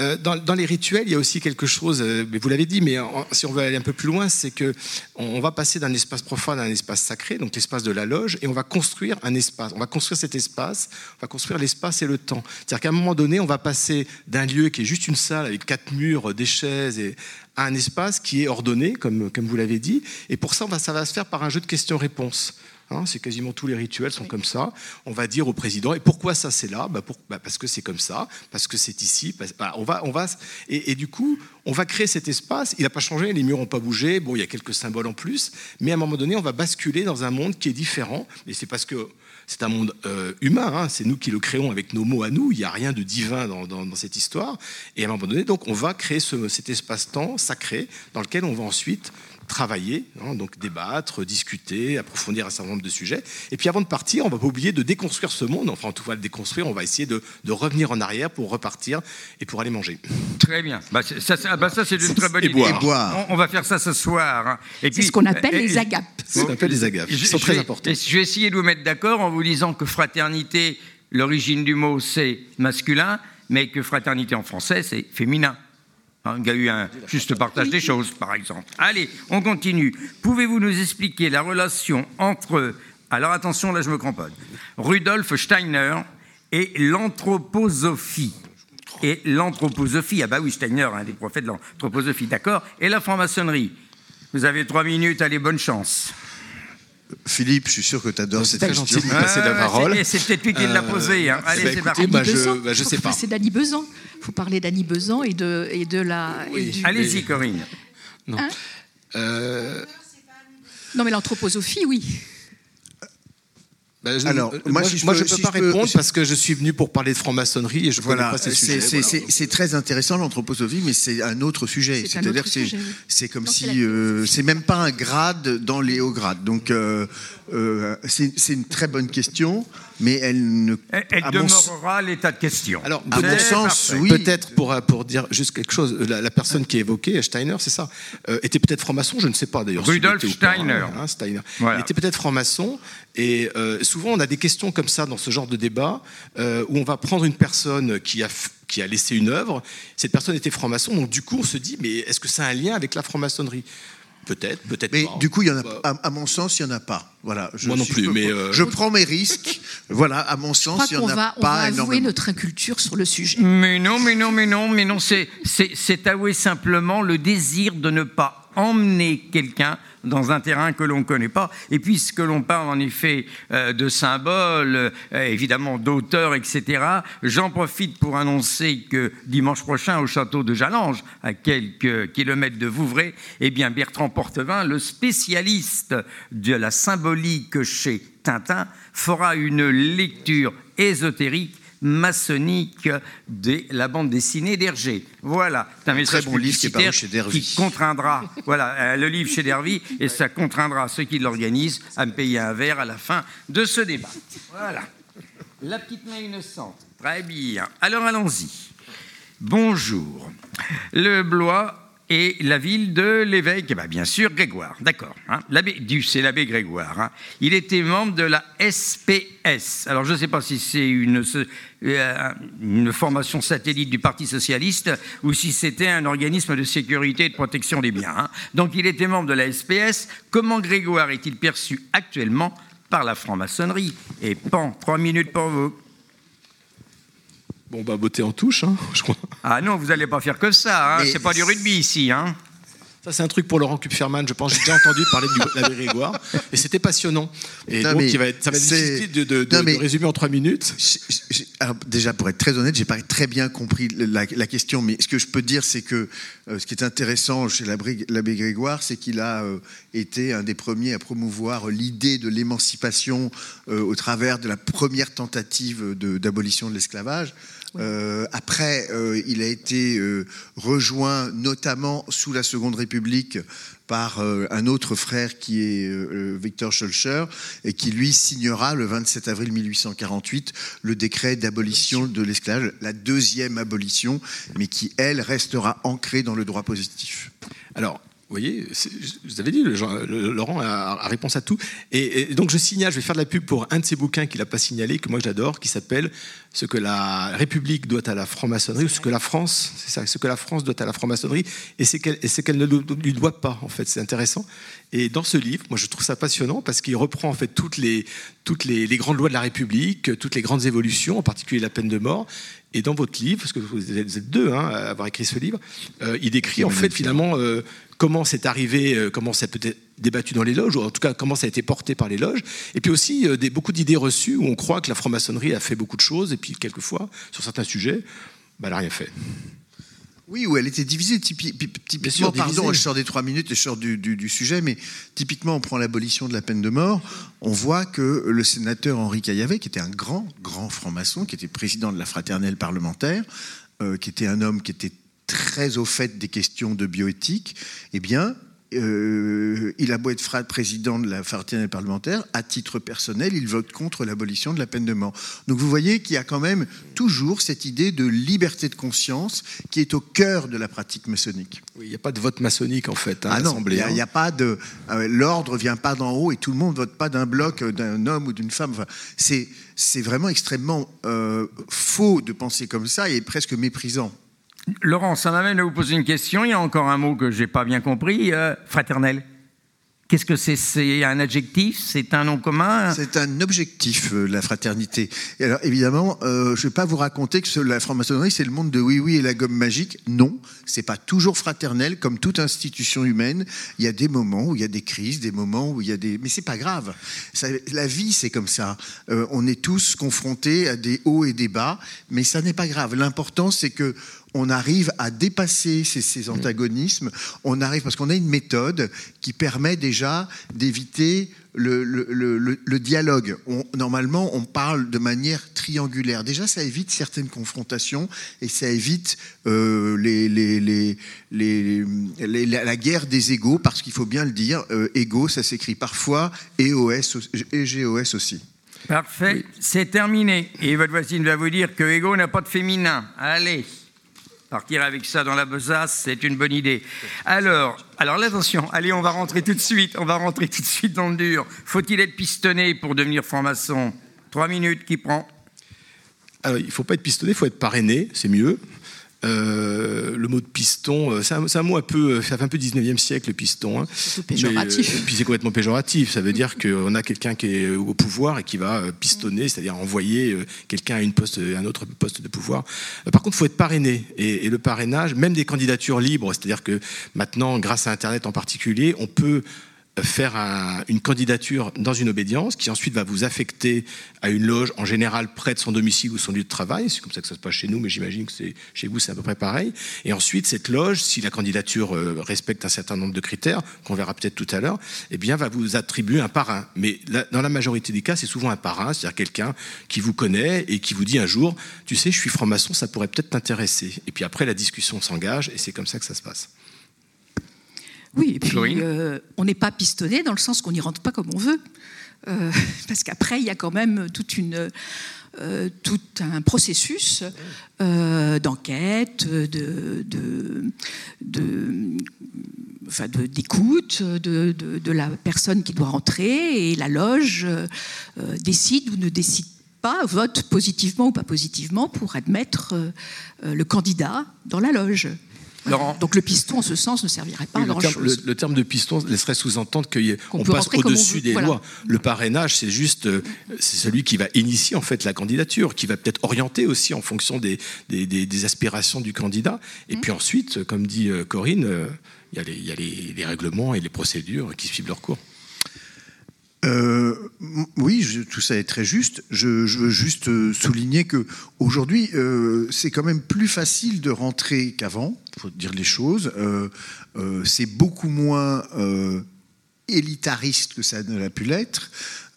Euh, dans, les rituels, il y a aussi quelque chose, euh, mais vous l'avez dit, mais si on veut aller un peu plus loin, c'est que on, va passer d'un espace profane à un espace sacré, donc l'espace de la loge, et on va construire un espace. On va construire cet espace, on va construire l'espace et le temps. C'est-à-dire qu'à un moment donné, on va passer d'un lieu qui est juste une salle avec quatre murs, des chaises, et, à un espace qui est ordonné, comme, comme vous l'avez dit. Et pour ça, ça va se faire par un jeu de questions-réponses. Hein, c'est quasiment tous les rituels sont comme ça. On va dire au président, et pourquoi ça c'est là? Bah, bah Parce que c'est comme ça, parce que c'est ici. on va, on va, et, du coup, on va créer cet espace. Il n'a pas changé, les murs n'ont pas bougé. Bon, il y a quelques symboles en plus, mais à un moment donné, on va basculer dans un monde qui est différent. Et c'est parce que c'est un monde euh, humain, hein. c'est nous qui le créons avec nos mots à nous, il n'y a rien de divin dans, cette histoire. Et à un moment donné, donc, on va créer cet espace-temps sacré dans lequel on va ensuite travailler, hein, donc débattre, discuter, approfondir un certain nombre de sujets. Et puis avant de partir, on va pas oublier de déconstruire ce monde. Enfin, en tout cas, le déconstruire, on va essayer de, revenir en arrière pour repartir et pour aller manger. Très bien. Bah, ça, bah, ça c'est une très bonne idée. Boire. On, va faire ça ce soir. Hein. C'est ce qu'on appelle les agapes. C'est ce qu'on appelle les agapes. Ils sont très importants. Je vais essayer de vous mettre d'accord en vous disant que fraternité, l'origine du mot, c'est masculin, mais que fraternité en français, c'est féminin. Hein, il y a eu un juste partage des choses, par exemple. Allez, on continue. Pouvez-vous nous expliquer la relation entre, alors attention, là je me cramponne, Rudolf Steiner et l'anthroposophie? Et l'anthroposophie, ah bah oui, Steiner, un des prophètes de l'anthroposophie, d'accord, et la franc-maçonnerie? Vous avez trois minutes, allez, bonne chance. Philippe, je suis sûr que tu adores cette question. C'est gentil de passer la parole. C'est peut-être lui qui l'a posée. Hein. Allez, bah, c'est parti. Bah, je, bah, je sais pas. C'est d'Annie Besan. Il faut parler d'Annie Besan et de, et de la. Allez-y, Corinne. Non. Hein euh... non, mais l'anthroposophie, oui. Bah, Alors, moi, je, ne peux pas répondre parce que je suis venu pour parler de franc-maçonnerie et je voilà, pas ces sujets. C'est très intéressant l'anthroposophie, mais c'est un autre sujet. C'est-à-dire que c'est comme si euh, c'est même pas un grade dans les hauts grades. Donc euh, euh, c'est une très bonne question mais elle ne. Elle, demeurera l'état de question. Alors, à mon sens, oui. Peut-être pour, pour dire juste quelque chose, la, personne qui est évoquée, Steiner, c'est ça, euh, était peut-être franc-maçon, je ne sais pas d'ailleurs. Rudolf Steiner. Hein, Steiner. Il était peut-être franc-maçon, et euh, souvent on a des questions comme ça dans ce genre de débat, euh, où on va prendre une personne qui a qui a laissé une œuvre. Cette personne était franc-maçon, donc du coup on se dit, mais est-ce que ça a un lien avec la franc-maçonnerie? Peut-être, peut-être mais du coup, il y en a, bah. à, mon sens, il n'y en a pas. Voilà, je Moi non plus, mais euh, je prends mes risques. (laughs) voilà, à mon sens, il n'y en a va, pas. On va avouer notre inculture sur le sujet. Mais non, mais non, mais non, mais non, c'est avouer simplement le désir de ne pas emmener quelqu'un dans un terrain que l'on ne connaît pas. Et puisque l'on parle en effet euh, de symboles, euh, évidemment d'auteurs, etc., j'en profite pour annoncer que dimanche prochain au château de Jalange, à quelques kilomètres de Vouvray, eh bien Bertrand Portevin, le spécialiste de la symbolique chez Tintin, fera une lecture ésotérique maçonnique de la bande dessinée d'Hergé. Voilà, c'est un message bon livre qui, qui contraindra, (laughs) voilà, euh, le livre chez Dervy, et ça contraindra ceux qui l'organisent à me payer un verre à la fin de ce débat. Voilà. La petite main innocente. Très bien. Alors allons-y. Bonjour. Le Blois et la ville de l'évêque, eh ben, bien sûr, Grégoire, d'accord. Hein. c'est l'abbé Grégoire. Hein. Il était membre de la SPS. Alors, je ne sais pas si c'est une, euh, une, formation satellite du Parti socialiste ou si c'était un organisme de sécurité et de protection des biens. Hein. Donc, il était membre de la SPS. Comment Grégoire est-il perçu actuellement par la franc-maçonnerie? Et pan, trois minutes pour vous. Bon, bah, beauté en touche, hein, je crois. Ah non, vous n'allez pas faire que ça, hein. c'est pas du rugby ici. Hein. Ça, c'est un truc pour Laurent Kupferman, je pense. J'ai déjà entendu parler de la Grégoire. Et c'était passionnant. Et donc, il va être, ça va être difficile de, de, résumer en trois minutes. alors, déjà, pour être très honnête, j'ai pas très bien compris la, question. Mais ce que je peux dire, c'est que euh, ce qui est intéressant chez l'abbé Grégoire, c'est qu'il a euh, été un des premiers à promouvoir l'idée de l'émancipation euh, au travers de la première tentative d'abolition de l'esclavage. Euh, après, euh, il a été euh, rejoint notamment sous la Seconde République par un autre frère qui est Victor Schulcher et qui lui signera le 27 avril 1848 le décret d'abolition de l'esclavage, la deuxième abolition, mais qui elle restera ancrée dans le droit positif. Alors, Vous voyez, vous avez dit, le, Laurent a, réponse à tout. Et, donc je signale, je vais faire de la pub pour un de ses bouquins qu'il n'a pas signalé, que moi j'adore, qui s'appelle Ce que la République doit à la franc-maçonnerie, ou ce que la France, c'est ça, ce que la France doit à la franc-maçonnerie, et ce qu'elle ne lui doit pas, en fait. C'est intéressant. Et dans ce livre, moi je trouve ça passionnant parce qu'il reprend en fait toutes les, toutes les, les grandes lois de la République, toutes les grandes évolutions, en particulier la peine de mort, et dans votre livre, parce que vous êtes deux hein, à avoir écrit ce livre, euh, il décrit en fait finalement euh, comment c'est arrivé, euh, comment ça peut être débattu dans les loges, ou en tout cas comment ça a été porté par les loges, et puis aussi des, beaucoup d'idées reçues où on croit que la franc-maçonnerie a fait beaucoup de choses, et puis quelquefois, sur certains sujets, bah, elle n'a rien fait. Oui, où elle était divisée. Typiquement, pardon, je sors des trois minutes et je sors du, du, sujet, mais typiquement, on prend l'abolition de la peine de mort. On voit que le sénateur Henri Caillavet, qui était un grand, grand franc-maçon, qui était président de la fraternelle parlementaire, euh, qui était un homme qui était très au fait des questions de bioéthique, eh bien, euh, il a beau être président de la fraternité parlementaire, à titre personnel, il vote contre l'abolition de la peine de mort. Donc vous voyez qu'il y a quand même toujours cette idée de liberté de conscience qui est au cœur de la pratique maçonnique. Oui, il n'y a pas de vote maçonnique en fait. Hein, ah non, il n'y a, pas de. Euh, l'ordre vient pas d'en haut et tout le monde vote pas d'un bloc, euh, d'un homme ou d'une femme. Enfin, c'est, c'est vraiment extrêmement faux de penser comme ça et presque méprisant. Laurent, ça m'amène à vous poser une question. Il y a encore un mot que je n'ai pas bien compris. Euh, fraternel. Qu'est-ce que c'est? C'est un adjectif? C'est un nom commun? C'est un objectif, euh, la fraternité. Et alors, évidemment, euh, je ne vais pas vous raconter que la franc-maçonnerie, c'est le monde de oui-oui et la gomme magique. Non, c'est pas toujours fraternel, comme toute institution humaine. Il y a des moments où il y a des crises, des moments où il y a des... Mais c'est pas grave. la vie, c'est comme ça. on est tous confrontés à des hauts et des bas, mais ça n'est pas grave. L'important, c'est que on arrive à dépasser ces, antagonismes, on arrive parce qu'on a une méthode qui permet déjà d'éviter le, dialogue. normalement, on parle de manière triangulaire. Déjà, ça évite certaines confrontations et ça évite euh, la guerre des égaux, parce qu'il faut bien le dire, euh, égaux, ça s'écrit parfois EOS et GOS aussi. Parfait, c'est terminé. Et votre voisine va vous dire que ego n'a pas de féminin. Allez. Partir avec ça dans la besace, c'est une bonne idée. Alors, alors attention, allez, on va rentrer tout de suite, on va rentrer tout de suite dans le dur. Faut-il être pistonné pour devenir franc-maçon? Trois minutes, qui prend alors, il ne faut pas être pistonné, il faut être parrainé, c'est mieux. Euh, le mot de piston, euh, c'est un, mot un peu, ça fait un peu 19e siècle, le piston. Hein. C'est péjoratif. et puis c'est complètement péjoratif. Ça veut dire qu'on a quelqu'un qui est au pouvoir et qui va euh, pistonner, c'est-à-dire envoyer quelqu'un à une poste, un autre poste de pouvoir. Par contre, il faut être parrainé. Et, et, le parrainage, même des candidatures libres, c'est-à-dire que maintenant, grâce à Internet en particulier, on peut faire une candidature dans une obédience qui ensuite va vous affecter à une loge en général près de son domicile ou son lieu de travail. C'est comme ça que ça se passe chez nous, mais j'imagine que c'est, chez vous c'est à peu près pareil. Et ensuite, cette loge, si la candidature euh, respecte un certain nombre de critères, qu'on verra peut-être tout à l'heure, eh bien, va vous attribuer un parrain. Mais dans la majorité des cas, c'est souvent un parrain, c'est-à-dire quelqu'un qui vous connaît et qui vous dit un jour, tu sais, je suis franc-maçon, ça pourrait peut-être t'intéresser. Et puis après, la discussion s'engage et c'est comme ça que ça se passe. Oui, et puis euh, on n'est pas pistonné dans le sens qu'on n'y rentre pas comme on veut. Euh, (laughs) parce qu'après, il y a quand même toute une, euh, tout un processus d'enquête, de, de, de, enfin d'écoute de, de, la personne qui doit rentrer, et la loge décide ou ne décide pas, vote positivement ou pas positivement pour admettre le candidat dans la loge. Donc le piston, en ce sens, ne servirait pas à grand-chose. Le, terme de piston laisserait sous-entendre qu'on passe au-dessus des lois. Le parrainage, c'est juste euh, c'est celui qui va initier en fait la candidature, qui va peut-être orienter aussi en fonction des, des, aspirations du candidat. Et mmh. puis ensuite, comme dit euh, Corinne, euh, il y a, les, les règlements et les procédures qui suivent leur cours. Euh, oui, tout ça est très juste. Je, veux juste euh, souligner que aujourd'hui, euh, c'est quand même plus facile de rentrer qu'avant, faut dire les choses. c'est beaucoup moins élitariste que ça ne l'a pu l'être.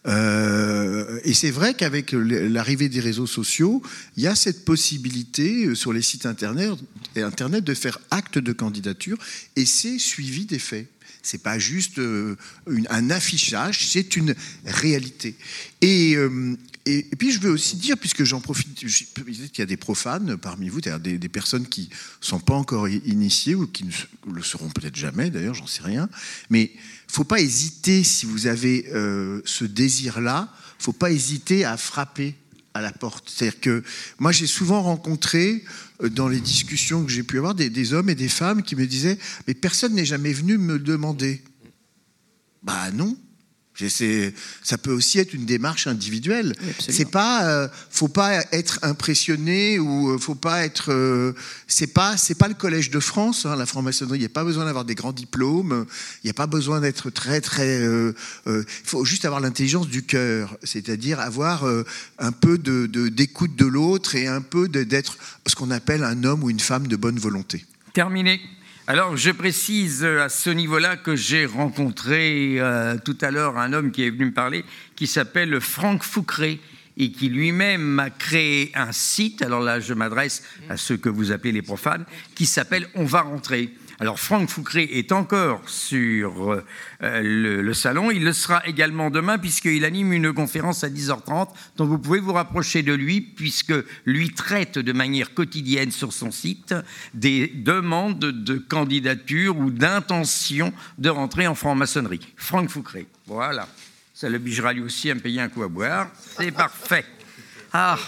et c'est vrai qu'avec l'arrivée des réseaux sociaux, il y a cette possibilité sur les sites internet de faire acte de candidature et c'est suivi des faits C'est pas juste euh, un affichage, c'est une réalité. Et, euh, et, et puis je veux aussi dire, puisque j'en profite, je- peut-être qu'il y a des profanes parmi vous, c'est-à-dire des, des personnes qui sont pas encore initiées ou qui ne le seront peut-être jamais, d'ailleurs, j'en sais rien. Mais faut pas hésiter si vous avez euh, ce désir-là, faut pas hésiter à frapper à la porte. C'est-à-dire que moi, j'ai souvent rencontré dans les discussions que j'ai pu avoir des, des hommes et des femmes qui me disaient Mais personne n'est jamais venu me demander. Bah non. Ça peut aussi être une démarche individuelle. Oui, c'est pas, euh, faut pas être impressionné ou euh, faut pas être. euh, c'est pas, c'est pas le collège de France, hein, la franc-maçonnerie. Il n'y a pas besoin d'avoir des grands diplômes. Il n'y a pas besoin d'être très, très. euh, euh, Il faut juste avoir l'intelligence du cœur, c'est-à-dire avoir euh, un peu de, d'écoute de l'autre et un peu d'être ce qu'on appelle un homme ou une femme de bonne volonté. Terminé. Alors, je précise euh, à ce niveau-là que j'ai rencontré euh, tout à l'heure un homme qui est venu me parler, qui s'appelle Franck Foucré, et qui lui-même a créé un site, alors là je m'adresse à ceux que vous appelez les profanes, qui s'appelle On va rentrer. Alors Franck Foucré est encore sur euh, le, salon, il le sera également demain puisqu'il anime une conférence à 10h30, donc vous pouvez vous rapprocher de lui puisque lui traite de manière quotidienne sur son site des demandes de candidature ou d'intention de rentrer en franc-maçonnerie. Franck Foucré, voilà. Ça l'obligera lui aussi à me payer un coup à boire. C'est parfait. Ah.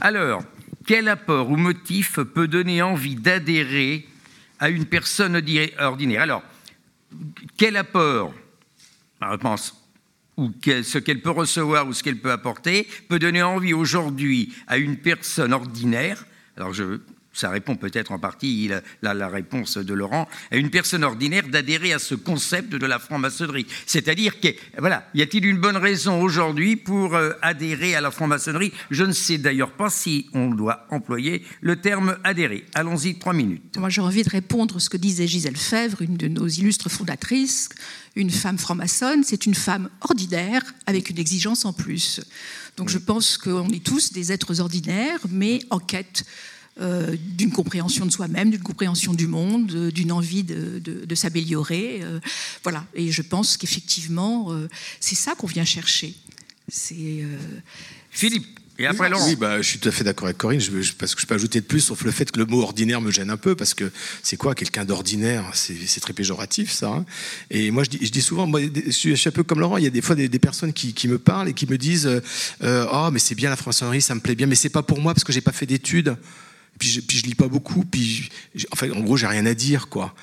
Alors, quel apport ou motif peut donner envie d'adhérer à une personne ordinaire Alors, quel apport Ma réponse, ou ce qu'elle peut recevoir ou ce qu'elle peut apporter, peut donner envie aujourd'hui à une personne ordinaire. Alors, je, ça répond peut-être en partie la- la réponse de Laurent, à une personne ordinaire d'adhérer à ce concept de la franc-maçonnerie. C'est-à-dire que, voilà, y a-t-il une bonne raison aujourd'hui pour euh, adhérer à la franc-maçonnerie? Je ne sais d'ailleurs pas si on doit employer le terme adhérer. Allons-y, trois minutes. Moi, j'ai envie de répondre à ce que disait Gisèle Fèvre, une de nos illustres fondatrices. Une femme franc-maçonne, c'est une femme ordinaire avec une exigence en plus. Donc je pense qu'on est tous des êtres ordinaires, mais en quête euh, d'une compréhension de soi-même, d'une compréhension du monde, euh, d'une envie de, de- de s'améliorer. euh, voilà. Et je pense qu'effectivement, euh, c'est ça qu'on vient chercher. C'est euh, Philippe, et après Laurent. Oui, bah, je suis tout à fait d'accord avec Corinne, je, je- parce que je peux ajouter de plus, sauf le fait que le mot ordinaire me gêne un peu, parce que c'est quoi quelqu'un d'ordinaire C'est très péjoratif, ça. hein. Et moi, je dis, je dis souvent, moi, je suis, un peu comme Laurent, il y a des fois des, des personnes qui, qui me parlent et qui me disent euh, Oh, mais c'est bien la franc-maçonnerie, ça me plaît bien, mais c'est pas pour moi, parce que j'ai pas fait d'études. Puis je, puis je lis pas beaucoup, puis enfin, en gros, j'ai rien à dire, quoi.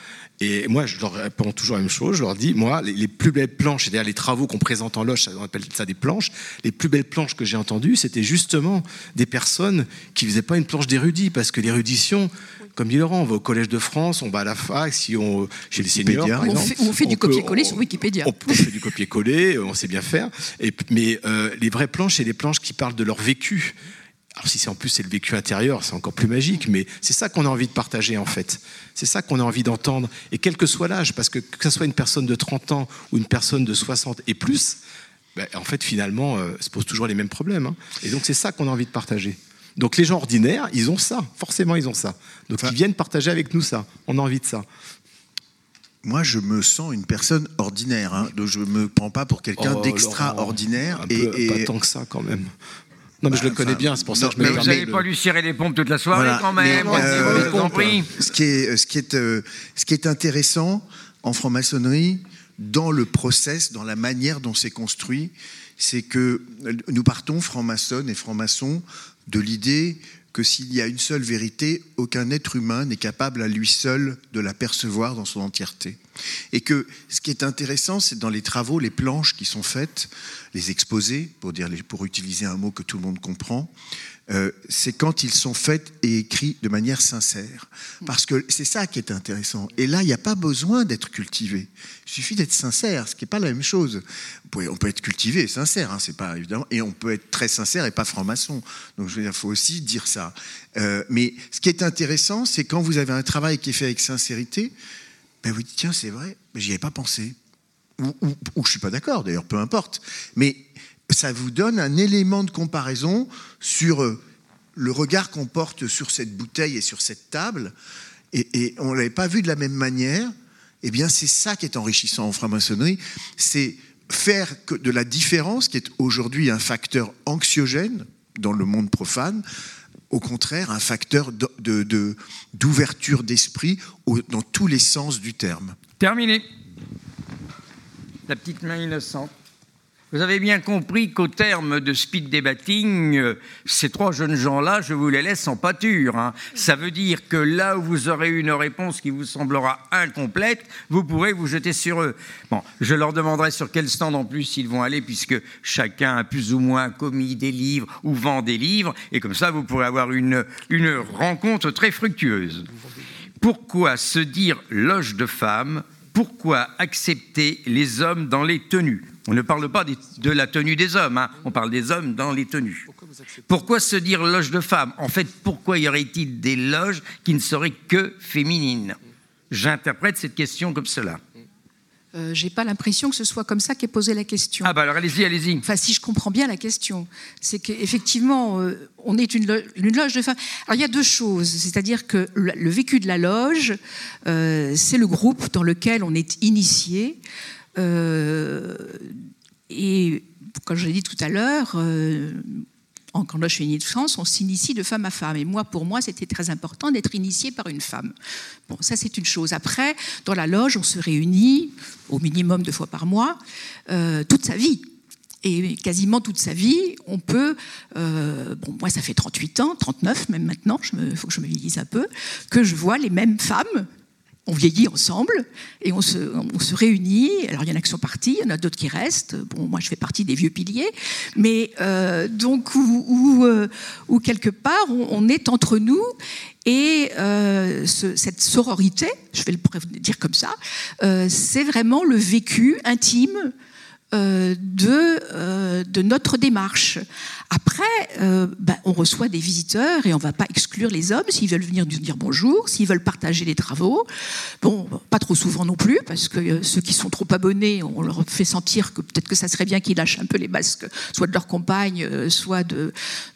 Et moi, je leur réponds toujours la même chose. Je leur dis, moi, les, les plus belles planches, c'est-à-dire les travaux qu'on présente en loge, ça- on appelle ça des planches. Les plus belles planches que j'ai entendues, c'était justement des personnes qui faisaient pas une planche d'érudit, parce que l'érudition, comme dit Laurent, on va au collège de France, on va à la fac, si on chez les seniors, on fait, on fait du copier-coller sur Wikipédia. on, on fait du copier-coller, on sait bien faire. Et, mais euh, les vraies planches, c'est les planches qui parlent de leur vécu. Alors si c'est en plus c'est le vécu intérieur, c'est encore plus magique, mais c'est ça qu'on a envie de partager en fait. C'est ça qu'on a envie d'entendre. Et quel que soit l'âge, parce que que ce soit une personne de 30 ans ou une personne de 60 et plus, ben, en fait finalement, euh, se posent toujours les mêmes problèmes. hein. Et donc c'est ça qu'on a envie de partager. Donc les gens ordinaires, ils ont ça, forcément ils ont ça. Donc Enfin- ils viennent partager avec nous ça. On a envie de ça. Moi, je me sens une personne ordinaire. hein. donc je me prends pas pour quelqu'un Oh, d'extraordinaire. Et, et- pas tant que ça quand même. Non mais je le Bah, connais enfin, bien, c'est pour ça non, que je me Mais mais- vous n'allez pas lui serrer les pompes toute la soirée Voilà. quand même. Mais, euh, vous en prie. Ce qui est, ce qui est, euh, ce qui est intéressant en franc-maçonnerie, dans le process, dans la manière dont c'est construit, c'est que nous partons, francs-maçonnes et francs-maçons, de l'idée que s'il y a une seule vérité, aucun être humain n'est capable à lui seul de la percevoir dans son entièreté. Et que ce qui est intéressant, c'est dans les travaux, les planches qui sont faites, les exposés, pour, dire, pour utiliser un mot que tout le monde comprend, euh, c'est quand ils sont faits et écrits de manière sincère. Parce que c'est ça qui est intéressant. Et là, il n'y a pas besoin d'être cultivé. Il suffit d'être sincère, ce qui n'est pas la même chose. On peut être cultivé et sincère, hein, c'est pas et on peut être très sincère et pas franc-maçon. Donc, il faut aussi dire ça. Euh, mais ce qui est intéressant, c'est quand vous avez un travail qui est fait avec sincérité, ben vous dites, tiens, c'est vrai, mais j'y avais pas pensé. Ou, ou, ou je suis pas d'accord, d'ailleurs, peu importe. Mais ça vous donne un élément de comparaison sur euh, le regard qu'on porte sur cette bouteille et sur cette table. Et, et on ne l'avait pas vu de la même manière. eh bien c'est ça qui est enrichissant en franc-maçonnerie, c'est faire de la différence, qui est aujourd'hui un facteur anxiogène dans le monde profane, au contraire un facteur d'ouverture d'esprit dans tous les sens du terme. Terminé. La petite main innocente. Vous avez bien compris qu'au terme de speed debating, ces trois jeunes gens-là, je vous les laisse en pâture. Hein. Ça veut dire que là où vous aurez une réponse qui vous semblera incomplète, vous pourrez vous jeter sur eux. Bon, je leur demanderai sur quel stand en plus ils vont aller, puisque chacun a plus ou moins commis des livres ou vend des livres, et comme ça, vous pourrez avoir une, une rencontre très fructueuse. Pourquoi se dire loge de femmes? Pourquoi accepter les hommes dans les tenues? On ne parle pas de la tenue des hommes, hein. on parle des hommes dans les tenues. Pourquoi se dire loge de femmes En fait, pourquoi y aurait-il des loges qui ne seraient que féminines? J'interprète cette question comme cela. Euh, j'ai pas l'impression que ce soit comme ça qu'est posée la question. Ah bah alors allez-y, allez-y. Enfin, si je comprends bien la question, c'est qu'effectivement, euh, on est une, loge de femmes. Alors il y a deux choses, c'est-à-dire que le, vécu de la loge, euh, c'est le groupe dans lequel on est initié. Euh, et comme je l'ai dit tout à l'heure, euh, en loge féminine de France, on s'initie de femme à femme. Et moi, pour moi, c'était très important d'être initié par une femme. Bon, ça, c'est une chose. Après, dans la loge, on se réunit au minimum deux fois par mois, euh, toute sa vie. Et quasiment toute sa vie, on peut. bon, moi, ça fait 38 ans, 39 même maintenant, il faut que je me dise un peu, que je vois les mêmes femmes on vieillit ensemble et on se, réunit. Alors il y en a qui sont partis, il y en a d'autres qui restent. Bon, moi je fais partie des vieux piliers, mais euh, donc où, euh, quelque part on, est entre nous et euh, cette sororité, je vais le dire comme ça, c'est vraiment le vécu intime de, de notre démarche. Après, euh, ben, on reçoit des visiteurs et on ne va pas exclure les hommes s'ils veulent venir nous dire bonjour, s'ils veulent partager les travaux. Bon, pas trop souvent non plus, parce que euh, ceux qui sont trop abonnés, on leur fait sentir que peut-être que ça serait bien qu'ils lâchent un peu les masques, soit de leur compagne, euh, soit de,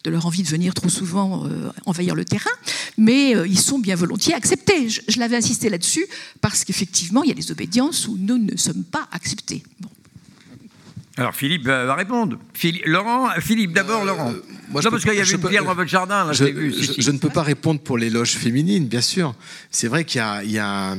leur envie de venir trop souvent envahir le terrain. Mais ils sont bien volontiers acceptés. Je, l'avais insisté là-dessus, parce qu'effectivement, il y a des obédiences où nous ne sommes pas acceptés. Alors Philippe va répondre. Laurent, Philippe d'abord, euh, Laurent. Moi, non, parce qu'il y avait une pierre dans votre jardin, là, je, vu. je, ne peux pas répondre pour les loges féminines, bien sûr. C'est vrai qu'il y, y a,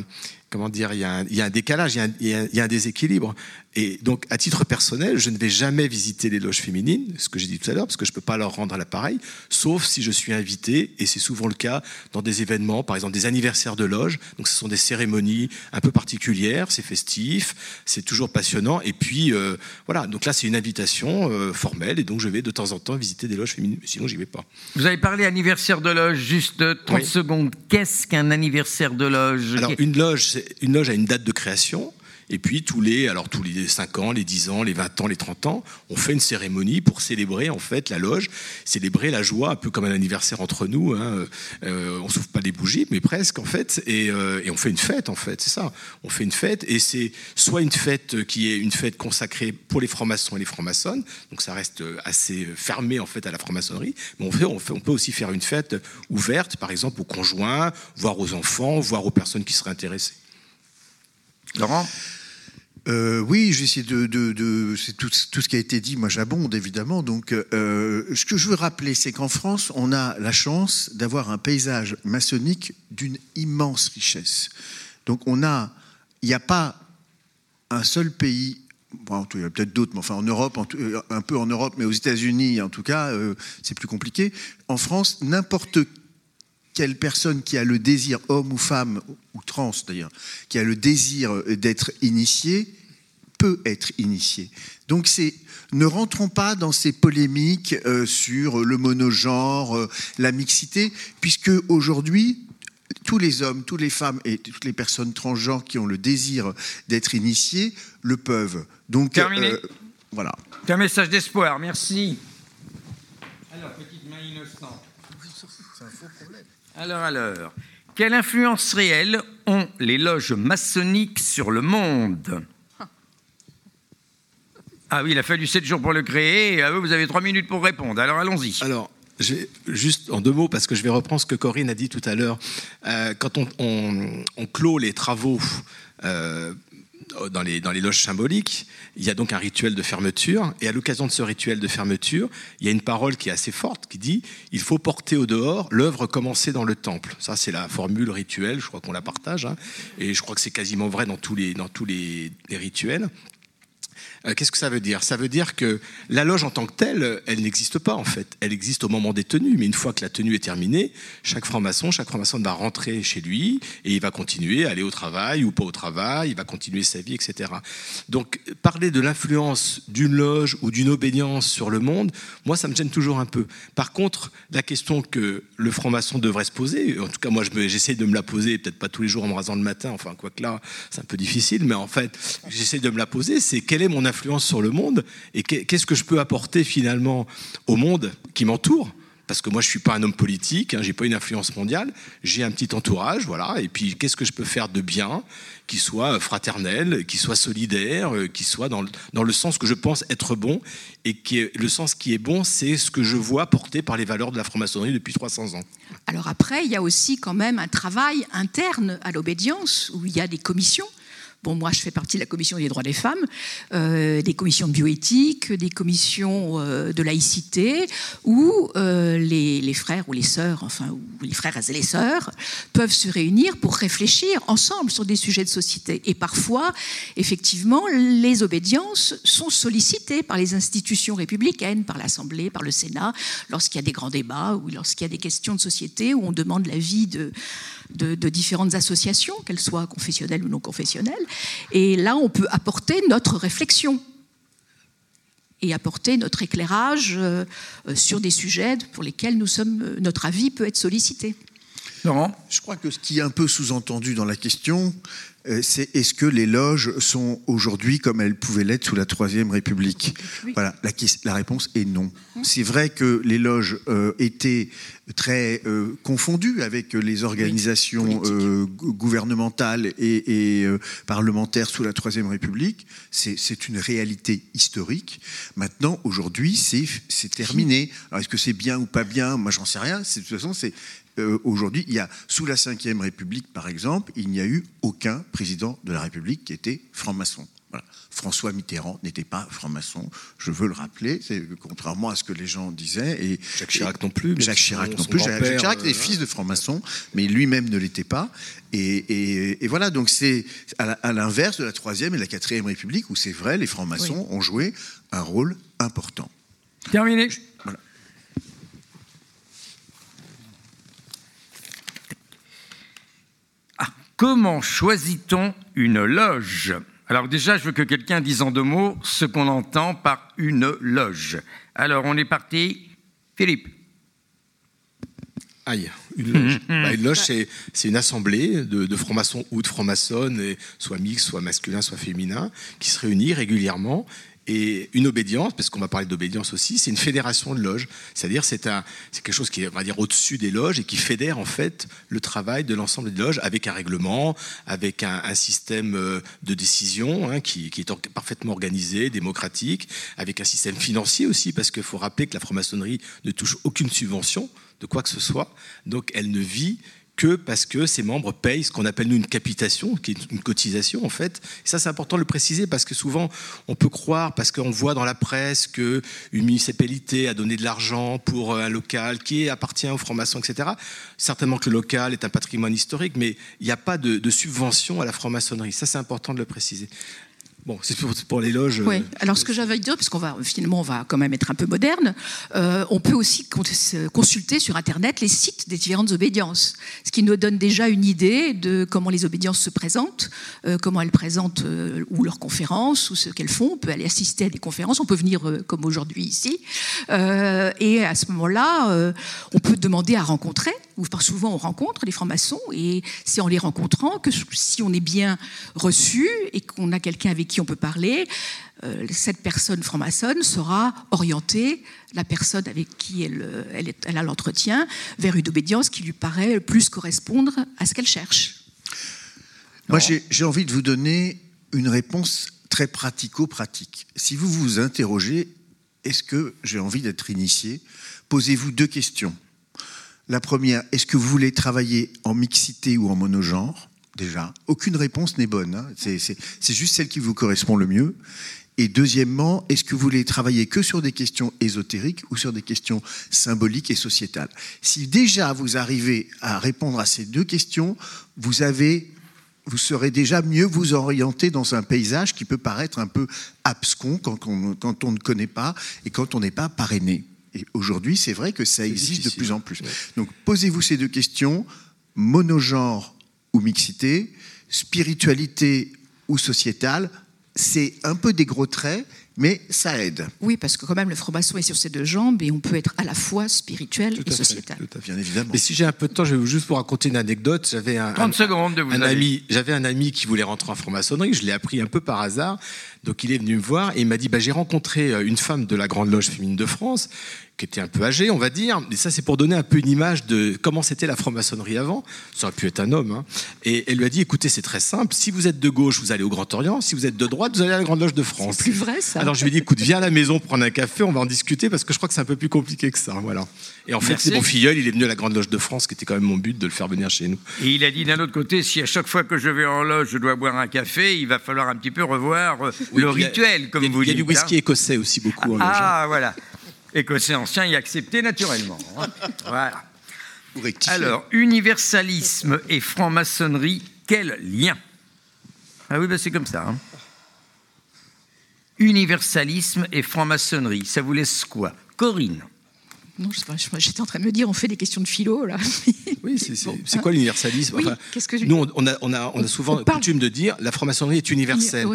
comment dire, il y, a un, il y a un décalage, il y a un, il y a un, déséquilibre. Et donc, à titre personnel, je ne vais jamais visiter les loges féminines, ce que j'ai dit tout à l'heure, parce que je ne peux pas leur rendre l'appareil, sauf si je suis invité, et c'est souvent le cas dans des événements, par exemple des anniversaires de loges. Donc, ce sont des cérémonies un peu particulières, c'est festif, c'est toujours passionnant. Et puis, euh, voilà, donc là, c'est une invitation euh, formelle, et donc je vais de temps en temps visiter des loges féminines, sinon, j'y vais pas. Vous avez parlé anniversaire de loge, juste 30 secondes. Qu'est-ce qu'un anniversaire de loge? Alors, une loge, une loge a une date de création. Et puis tous les, alors tous les 5 ans, les 10 ans, les 20 ans, les 30 ans, on fait une cérémonie pour célébrer en fait la loge, célébrer la joie, un peu comme un anniversaire entre nous. Hein. Euh, on souffle pas des bougies, mais presque en fait, et, euh, et on fait une fête en fait, c'est ça. On fait une fête et c'est soit une fête qui est une fête consacrée pour les francs-maçons et les francs-maçonnes, donc ça reste assez fermé en fait à la franc-maçonnerie, mais on peut aussi faire une fête ouverte, par exemple aux conjoints, voire aux enfants, voire aux personnes qui seraient intéressées. Laurent? Euh, oui, j'essaie de, de, de c'est tout, ce qui a été dit. Moi, j'abonde évidemment. Donc, euh, ce que je veux rappeler, c'est qu'en France, on a la chance d'avoir un paysage maçonnique d'une immense richesse. Donc, on a, il n'y a pas un seul pays. Bon, il y a peut-être d'autres, mais enfin en Europe, euh, un peu en Europe, mais aux États-Unis, en tout cas, c'est plus compliqué. En France, n'importe quelle personne qui a le désir, homme ou femme, ou trans d'ailleurs, qui a le désir d'être initié, peut être initié. Donc c'est ne rentrons pas dans ces polémiques euh, sur le monogenre, euh, la mixité, puisque aujourd'hui tous les hommes, toutes les femmes et toutes les personnes transgenres qui ont le désir d'être initiés le peuvent. Donc Terminé. Euh, voilà. C'est un message d'espoir. Merci. Alors petite main innocente. C'est un faux problème. Alors, alors, quelle influence réelle ont les loges maçonniques sur le monde? Ah oui, il a fallu 7 jours pour le créer, vous avez 3 minutes pour répondre. Alors, allons-y. Alors, juste en deux mots, parce que je vais reprendre ce que Corinne a dit tout à l'heure. Euh, quand on, clôt les travaux euh, dans, les, dans les loges symboliques, il y a donc un rituel de fermeture. Et à l'occasion de ce rituel de fermeture, il y a une parole qui est assez forte qui dit il faut porter au dehors l'œuvre commencée dans le temple. Ça, c'est la formule rituelle. Je crois qu'on la partage. Hein. et je crois que c'est quasiment vrai dans tous les, dans tous les rituels. Euh, qu'est-ce que ça veut dire? Ça veut dire que la loge en tant que telle, elle n'existe pas en fait. Elle existe au moment des tenues, mais une fois que la tenue est terminée, chaque franc-maçon, chaque franc-maçon va rentrer chez lui et il va continuer à aller au travail ou pas au travail, il va continuer sa vie, etc. Donc parler de l'influence d'une loge ou d'une obédience sur le monde, moi ça me gêne toujours un peu. Par contre, la question que le franc-maçon devrait se poser, en tout cas moi j'essaie de me la poser, peut-être pas tous les jours en me rasant le matin, enfin quoi que là c'est un peu difficile, mais en fait j'essaie de me la poser, c'est quel est mon influence sur le monde et qu'est-ce que je peux apporter finalement au monde qui m'entoure? Parce que moi je suis pas un homme politique, hein, j'ai pas une influence mondiale, j'ai un petit entourage, voilà. Et puis qu'est-ce que je peux faire de bien, qui soit fraternel, qui soit solidaire, euh, qui soit dans le, dans le sens que je pense être bon, et qui le sens qui est bon, c'est ce que je vois porté par les valeurs de la franc-maçonnerie depuis 300 ans. Alors après, il y a aussi quand même un travail interne à l'obédience où il y a des commissions Bon, moi, je fais partie de la commission des droits des femmes, euh, des commissions de bioéthique, des commissions euh, de laïcité, où euh, les, frères ou les sœurs, enfin, ou les frères et les sœurs, peuvent se réunir pour réfléchir ensemble sur des sujets de société. Et parfois, effectivement, les obédiences sont sollicitées par les institutions républicaines, par l'Assemblée, par le Sénat, lorsqu'il y a des grands débats ou lorsqu'il y a des questions de société où on demande l'avis de de, différentes associations, qu'elles soient confessionnelles ou non confessionnelles. Et là, on peut apporter notre réflexion et apporter notre éclairage euh, sur des sujets pour lesquels nous sommes, euh, notre avis peut être sollicité. Laurent? Je crois que ce qui est un peu sous-entendu dans la question, euh, c'est est-ce que les loges sont aujourd'hui comme elles pouvaient l'être sous la Troisième République Voilà, la, réponse est non. Hum. C'est vrai que les loges euh, étaient très euh, confondues avec les organisations gouvernementales et, parlementaires sous la Troisième République. C'est une réalité historique. Maintenant, aujourd'hui, c'est terminé. Alors, est-ce que c'est bien ou pas bien? Moi, j'en sais rien. De toute façon, c'est euh, aujourd'hui, il y a, sous la Ve République, par exemple, il n'y a eu aucun président de la République qui était franc-maçon. François Mitterrand n'était pas franc-maçon, je veux le rappeler, contrairement à ce que les gens disaient. Et, Jacques Chirac non plus. Jacques Chirac non plus. Jacques Chirac était euh, fils de franc-maçon, mais lui-même ne l'était pas. Et, voilà, donc c'est à l'inverse de la Troisième et la Quatrième République, où c'est vrai, les francs-maçons ont joué un rôle important. Terminé. Comment choisit-on une loge? Alors déjà, je veux que quelqu'un dise en deux mots ce qu'on entend par une loge. Alors, on est parti. Philippe. Aïe, une loge. Bah, une loge, c'est, une assemblée de, francs-maçons ou de francs-maçonnes, soit mixte, soit masculin, soit féminin, qui se réunit régulièrement et une obédience, parce qu'on va parler d'obédience aussi, c'est une fédération de loges. C'est-à-dire, c'est quelque chose qui est, on va dire, au-dessus des loges et qui fédère en fait le travail de l'ensemble des loges avec un règlement, avec un, système euh, de décision hein, qui, qui, est parfaitement organisé, démocratique, avec un système financier aussi, parce qu'il faut rappeler que la franc-maçonnerie ne touche aucune subvention de quoi que ce soit. Donc, elle ne vit que parce que ses membres payent ce qu'on appelle nous une capitation, qui est une cotisation en fait. Et ça, c'est important de le préciser parce que souvent, on peut croire, parce qu'on voit dans la presse qu'une municipalité a donné de l'argent pour un local qui appartient aux francs-maçons, etc. Certainement que le local est un patrimoine historique, mais il n'y a pas de, de subvention à la franc-maçonnerie. Ça, c'est important de le préciser. Bon, c'est pour, les loges. Oui. Alors, ce que j'avais à dire, puisqu'on va finalement, on va quand même être un peu moderne, euh, on peut aussi consulter sur Internet les sites des différentes obédiences, ce qui nous donne déjà une idée de comment les obédiences se présentent, euh, comment elles présentent euh, ou leurs conférences ou ce qu'elles font. On peut aller assister à des conférences, on peut venir comme aujourd'hui ici, et à ce moment-là, on peut demander à rencontrer. Ou souvent, on rencontre les francs-maçons, et c'est en les rencontrant que si on est bien reçu et qu'on a quelqu'un avec qui on peut parler, euh, cette personne franc-maçonne sera orientée, la personne avec qui elle, elle, a l'entretien, vers une obédience qui lui paraît plus correspondre à ce qu'elle cherche. Moi, j'ai envie de vous donner une réponse très pratico-pratique. Si vous vous interrogez, est-ce que j'ai envie d'être initié? Posez-vous deux questions. La première, est-ce que vous voulez travailler en mixité ou en monogenre? Déjà, aucune réponse n'est bonne. Hein. C'est juste celle qui vous correspond le mieux. Et deuxièmement, est-ce que vous voulez travailler que sur des questions ésotériques ou sur des questions symboliques et sociétales? Si déjà vous arrivez à répondre à ces deux questions, vous avez vous serez déjà mieux vous orienter dans un paysage qui peut paraître un peu abscon quand quand on ne connaît pas et quand on n'est pas parrainé. Et aujourd'hui, c'est vrai que ça existe de plus en plus. Donc posez-vous ces deux questions, monogenre ou mixité, spiritualité ou sociétale, c'est un peu des gros traits, mais ça aide. Oui, parce que quand même, le franc-maçon est sur ses deux jambes et on peut être à la fois spirituel et sociétal. Bien évidemment. Mais si j'ai un peu de temps, je vais juste vous raconter une anecdote. J'avais un, 30 secondes de vous un ami, j'avais un ami qui voulait rentrer en franc-maçonnerie. Je l'ai appris un peu par hasard. Donc il est venu me voir et il m'a dit bah, j'ai rencontré euh, une femme de la Grande Loge féminine de France qui était un peu âgée, on va dire. Et ça, c'est pour donner un peu une image de comment c'était la franc-maçonnerie avant. Ça aurait pu être un homme. Hein. Et elle lui a dit écoutez, c'est très simple. Si vous êtes de gauche, vous allez au Grand Orient. Si vous êtes de droite, vous allez à la Grande Loge de France. C'est plus vrai, ça. Alors je lui ai dit écoute, viens à la maison prendre un café, on va en discuter parce que je crois que c'est un peu plus compliqué que ça. Voilà. Et en fait, c'est mon filleul, il est venu à la Grande Loge de France, qui était quand même mon but de le faire venir chez nous. Et il a dit d'un autre côté si à chaque fois que je vais en loge, je dois boire un café, il va falloir un petit peu revoir euh, le rituel, comme vous dites. Il y a du whisky hein. écossais aussi beaucoup. en Ah, voilà écossais ancien y accepté naturellement. Hein. (laughs) Voilà. Alors, universalisme et franc-maçonnerie, quel lien? Ah oui, ben c'est comme ça. Hein. Universalisme et franc-maçonnerie, ça vous laisse quoi? Corinne non, j'étais en train de me dire, on fait des questions de philo, là. (laughs) Oui, c'est quoi l'universalisme? Qu'est-ce que Nous, on a, on a, on a souvent coutume de dire la franc-maçonnerie est universelle.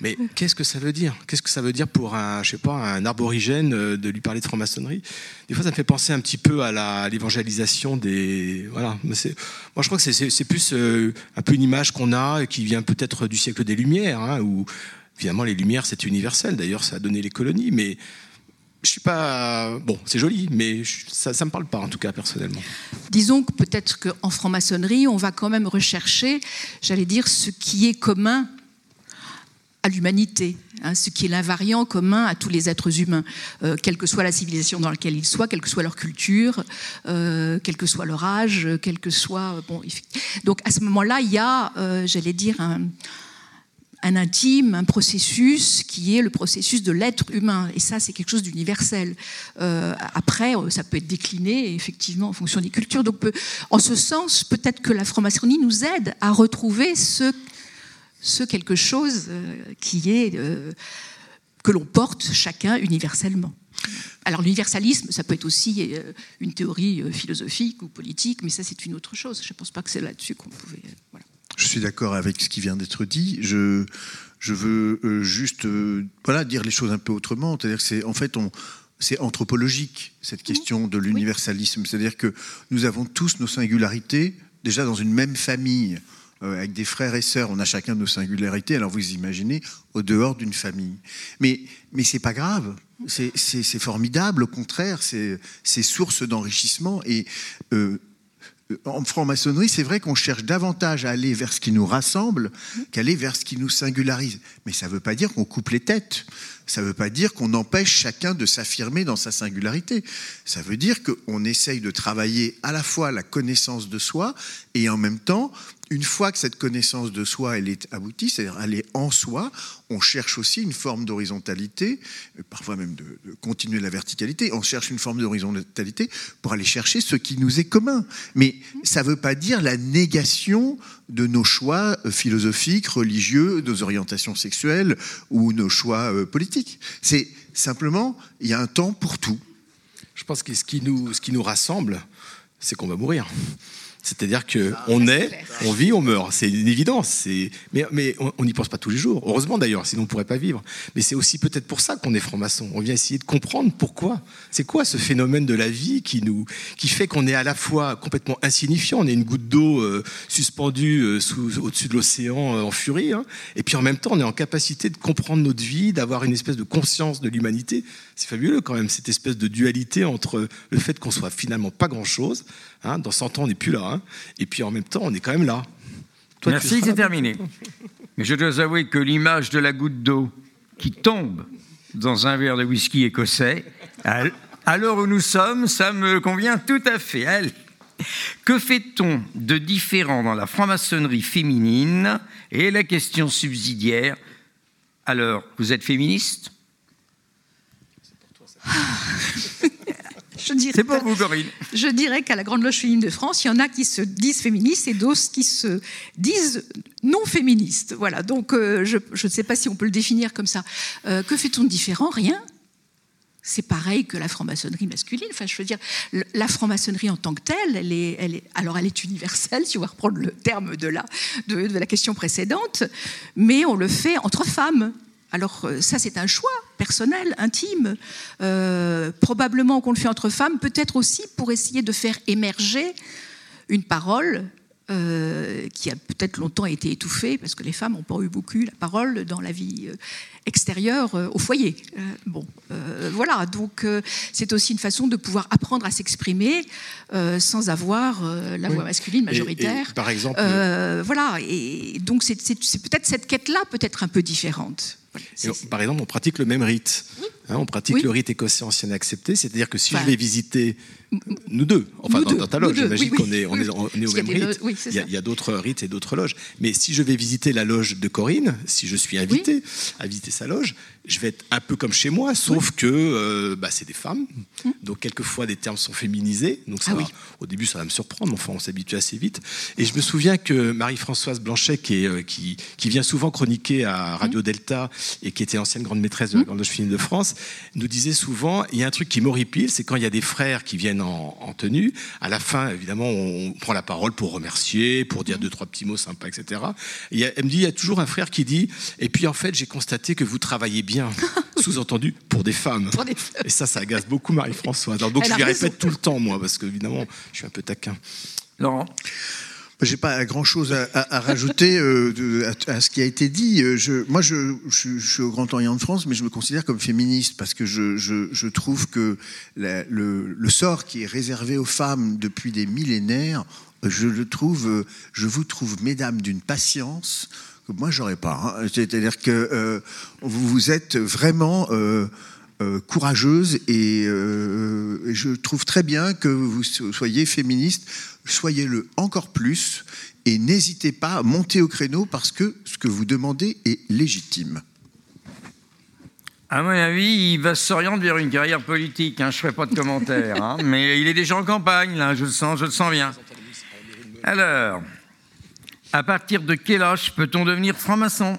Mais qu'est-ce que ça veut dire? Qu'est-ce que ça veut dire pour un, je sais pas, un arborigène euh, de lui parler de franc-maçonnerie? Des fois, ça me fait penser un petit peu à l'évangélisation des. Voilà. moi, je crois que c'est plus euh, un peu une image qu'on a qui vient peut-être du siècle des Lumières, hein, où évidemment les Lumières c'est universel. D'ailleurs, ça a donné les colonies, mais je suis pas. Bon, c'est joli, mais ça ne me parle pas, en tout cas, personnellement. Disons que peut-être qu'en franc-maçonnerie, on va quand même rechercher, j'allais dire, ce qui est commun à l'humanité, hein, ce qui est l'invariant commun à tous les êtres humains, euh, quelle que soit la civilisation dans laquelle ils soient, quelle que soit leur culture, euh, quel que soit leur âge, quel que soit. Bon, donc à ce moment-là, il y a, euh, j'allais dire, un un intime, un processus qui est le processus de l'être humain. Et ça, c'est quelque chose d'universel. Euh, après, euh, ça peut être décliné, effectivement, en fonction des cultures. Donc, en ce sens, peut-être que la franc-maçonnerie nous aide à retrouver ce, ce quelque chose euh, qui est, que l'on porte chacun universellement. Alors l'universalisme, ça peut être aussi une théorie philosophique ou politique, mais ça c'est une autre chose. Je ne pense pas que c'est là-dessus qu'on pouvait... Voilà. Je suis d'accord avec ce qui vient d'être dit. Je, je veux euh, juste euh, voilà, dire les choses un peu autrement. C'est-à-dire que c'est en fait on, c'est anthropologique cette question de l'universalisme. C'est-à-dire que nous avons tous nos singularités déjà dans une même famille. Euh, avec des frères et sœurs, on a chacun nos singularités. Alors vous imaginez au dehors d'une famille. Mais mais c'est pas grave. C'est formidable. Au contraire, c'est source d'enrichissement et en franc-maçonnerie, c'est vrai qu'on cherche davantage à aller vers ce qui nous rassemble qu'aller vers ce qui nous singularise. Mais ça ne veut pas dire qu'on coupe les têtes. Ça ne veut pas dire qu'on empêche chacun de s'affirmer dans sa singularité. Ça veut dire qu'on essaye de travailler à la fois la connaissance de soi et en même temps une fois que cette connaissance de soi elle est aboutie, c'est-à-dire elle est en soi, on cherche aussi une forme d'horizontalité, euh, parfois même de, continuer la verticalité. On cherche une forme d'horizontalité pour aller chercher ce qui nous est commun. Mais ça ne veut pas dire la négation de nos choix euh, philosophiques, religieux, nos orientations sexuelles ou nos choix euh, politiques. C'est simplement, il y a un temps pour tout. Je pense que ce qui nous, ce qui nous rassemble, c'est qu'on va mourir. C'est-à-dire qu'on est, on vit, on meurt. C'est une évidence. Mais, mais on n'y pense pas tous les jours. Heureusement d'ailleurs, sinon on ne pourrait pas vivre. Mais c'est aussi peut-être pour ça qu'on est franc-maçon. On vient essayer de comprendre pourquoi. C'est quoi ce phénomène de la vie qui, nous, qui fait qu'on est à la fois complètement insignifiant, on est une goutte d'eau euh, suspendue euh, au-dessus de l'océan euh, en furie, hein. et puis en même temps on est en capacité de comprendre notre vie, d'avoir une espèce de conscience de l'humanité. C'est fabuleux quand même, cette espèce de dualité entre le fait qu'on soit finalement pas grand-chose, hein. dans 100 ans on n'est plus là, hein. et puis en même temps, on est quand même là. Merci, c'est terminé. Mais je dois avouer que l'image de la goutte d'eau qui tombe dans un verre de whisky écossais a, À l'heure où nous sommes, ça me convient tout à fait. Allez. Que fait-on de différent dans la franc-maçonnerie féminine Et la question subsidiaire, alors, vous êtes féministe? C'est pour vous, Corinne. Je dirais qu'à la Grande Loge féminine de France, il y en a qui se disent féministes et d'autres qui se disent non féministes. Voilà, donc euh, je ne sais pas si on peut le définir comme ça. Euh, que fait-on de différent? Rien. C'est pareil que la franc-maçonnerie masculine. Enfin, je veux dire, la franc-maçonnerie en tant que telle, elle est, elle est, alors elle est universelle, si on va reprendre le terme de la, de, de la question précédente, mais on le fait entre femmes. Alors euh, ça, c'est un choix personnel, intime. Euh, probablement qu'on le fait entre femmes, peut-être aussi pour essayer de faire émerger une parole euh, qui a peut-être longtemps été étouffée, parce que les femmes n'ont pas eu beaucoup la parole dans la vie extérieure au foyer. bon, voilà, donc c'est aussi une façon de pouvoir apprendre à s'exprimer sans avoir la voix masculine majoritaire. par exemple. voilà, et donc c'est peut-être cette quête-là, peut-être un peu différente par exemple, on pratique le même rite. Hein, on pratique le rite écossais ancien accepté, c'est-à-dire que si je vais visiter nous deux, enfin dans, ta loge, j'imagine qu'on est, on est, au même rite. il y a, d'autres rites et d'autres loges. Mais si je vais visiter la loge de Corinne, si je suis invité à visiter sa loge, je vais être un peu comme chez moi, sauf que euh, bah, c'est des femmes. Hum. Donc quelquefois des termes sont féminisés. Donc ça ah au début ça va me surprendre, enfin on s'habitue assez vite. Et je me souviens que Marie-Françoise Blanchet, qui, est, euh, qui, qui, vient souvent chroniquer à Radio hum. Delta et qui était ancienne grande maîtresse de la hum. Grande Loge Féminine de France, nous disait souvent, il y a un truc qui m'horripile, c'est quand il y a des frères qui viennent en, tenue, à la fin, évidemment, on prend la parole pour remercier, pour dire deux, trois petits mots sympas, etc. Et elle me dit, il y a toujours un frère qui dit, et puis en fait, j'ai constaté que vous travaillez bien, (laughs) sous-entendu, pour des femmes. Et ça, ça agace beaucoup Marie-Françoise. Donc je lui répète tout le temps, moi, parce qu'évidemment, je suis un peu taquin. Laurent j'ai pas grand-chose à, rajouter euh, à, ce qui a été dit. Euh, moi, je, suis au Grand Orient de France, mais je me considère comme féministe parce que je, trouve que le, sort qui est réservé aux femmes depuis des millénaires, je le trouve, je vous trouve, mesdames, d'une patience que moi j'aurais pas. Hein. C'est-à-dire que euh, vous, vous êtes vraiment courageuse et, et, je trouve très bien que vous soyez féministe soyez-le encore plus et n'hésitez pas à monter au créneau parce que ce que vous demandez est légitime. À mon avis, il va s'orienter vers une carrière politique. Hein. Je ne ferai pas de commentaires, hein. (laughs) mais il est déjà en campagne, là, je le sens, je le sens bien. Alors, à partir de quel âge peut-on devenir franc-maçon?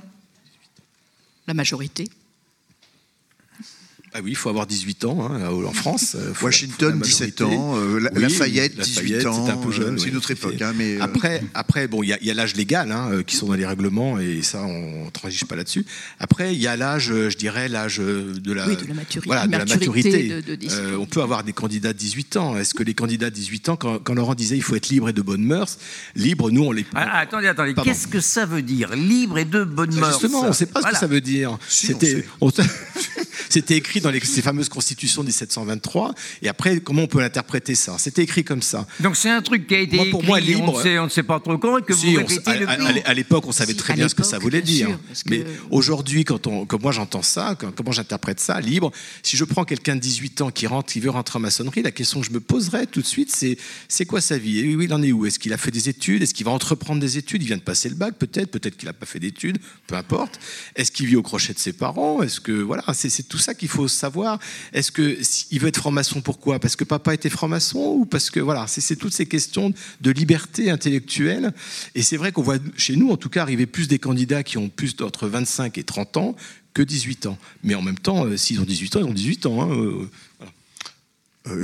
La majorité. Ah oui, il faut avoir 18 ans hein, en France. Washington, 17 ans. Euh, Lafayette, 18 ans. C'est un peu jeune. C'est une autre époque. Hein, mais euh, après, après, bon, il y a, l'âge légal hein, euh, qui sont dans les règlements et ça, on ne transige pas là-dessus. Après, il y a l'âge, je dirais, l'âge de la, de la maturité. Voilà, de la maturité. on peut avoir des candidats de 18 ans. Est-ce que les candidats de 18 ans, quand, Laurent disait il faut être libre et de bonnes mœurs, libre, nous, on les. Ah, attendez, attendez. Qu'est-ce que ça veut dire, libre et de bonnes mœurs Justement, on ne sait pas ce que ça veut dire. C'était. (laughs) C'était écrit dans les, ces fameuses constitutions 1723. Et après, comment on peut l'interpréter ça? C'était écrit comme ça. Donc c'est un truc qui a été écrit, pour moi, libre, on ne sait, pas trop comment, que vous répétez à, l'époque, on savait très bien ce que ça voulait dire. Mais aujourd'hui, quand on, comme moi j'entends ça, comment j'interprète ça, libre, si je prends quelqu'un de 18 ans qui rentre, qui veut rentrer en maçonnerie, la question que je me poserais tout de suite, c'est c'est quoi sa vie? Et oui, il en est où? Est-ce qu'il a fait des études? Est-ce qu'il va entreprendre des études? Il vient de passer le bac, peut-être, peut-être qu'il n'a pas fait d'études, peu importe. Est-ce qu'il vit au crochet de ses parents? Est-ce que voilà, c'est tout ça qu'il faut savoir. Est-ce que il veut être franc-maçon Pourquoi? Parce que papa était franc-maçon ou parce que voilà, c'est toutes ces questions de liberté intellectuelle. Et c'est vrai qu'on voit chez nous, en tout cas, arriver plus des candidats qui ont plus d'entre 25 et 30 ans que 18 ans. Mais en même temps, euh, s'ils ont 18 ans, ils ont 18 ans. Hein, euh,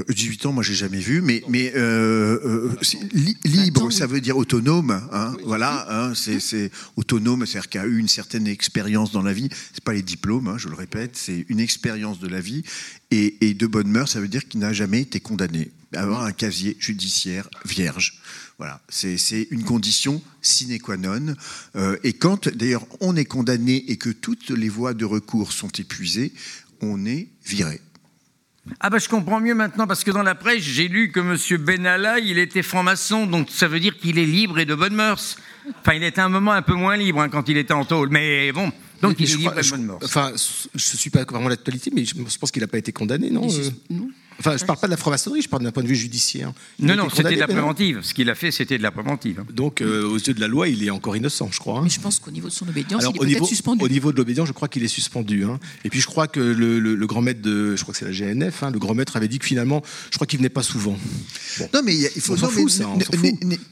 18 euh, ans, moi j'ai jamais vu, mais, mais euh, euh, libre, ça veut dire autonome, hein, voilà, hein, c'est autonome, c'est-à-dire qu'il a eu une certaine expérience dans la vie. C'est pas les diplômes, hein, je le répète, c'est une expérience de la vie. Et, de bonne mœur, ça veut dire qu'il n'a jamais été condamné, avoir un casier judiciaire vierge. Voilà, c'est une condition sine qua non. et quand d'ailleurs on est condamné et que toutes les voies de recours sont épuisées, on est viré. Ah bah je comprends mieux maintenant parce que dans la presse j'ai lu que M. Benalla il était franc-maçon donc ça veut dire qu'il est libre et de bonne mœurs. Enfin il était un moment un peu moins libre hein, quand il était en tôle mais bon donc il est libre et de bonne mœurs. Enfin je ne suis pas vraiment l'actualité mais je pense qu'il n'a pas été condamné non, euh? non. Enfin, je ne parle pas de la franc-maçonnerie, je parle d'un point de vue judiciaire. Il non, non, c'était de la préventive. Ce qu'il a fait, c'était de la préventive. Donc, euh, aux yeux de la loi, il est encore innocent, je crois. Hein. Mais je pense qu'au niveau de son obédience, il est peut-être suspendu. Au niveau de l'obédience, je crois qu'il est suspendu. Hein. Et puis, je crois que le, grand maître de, je crois que c'est la GNF, hein, le grand maître avait dit que finalement, je crois qu'il venait pas souvent. Non, mais il faut s'en fout, ça.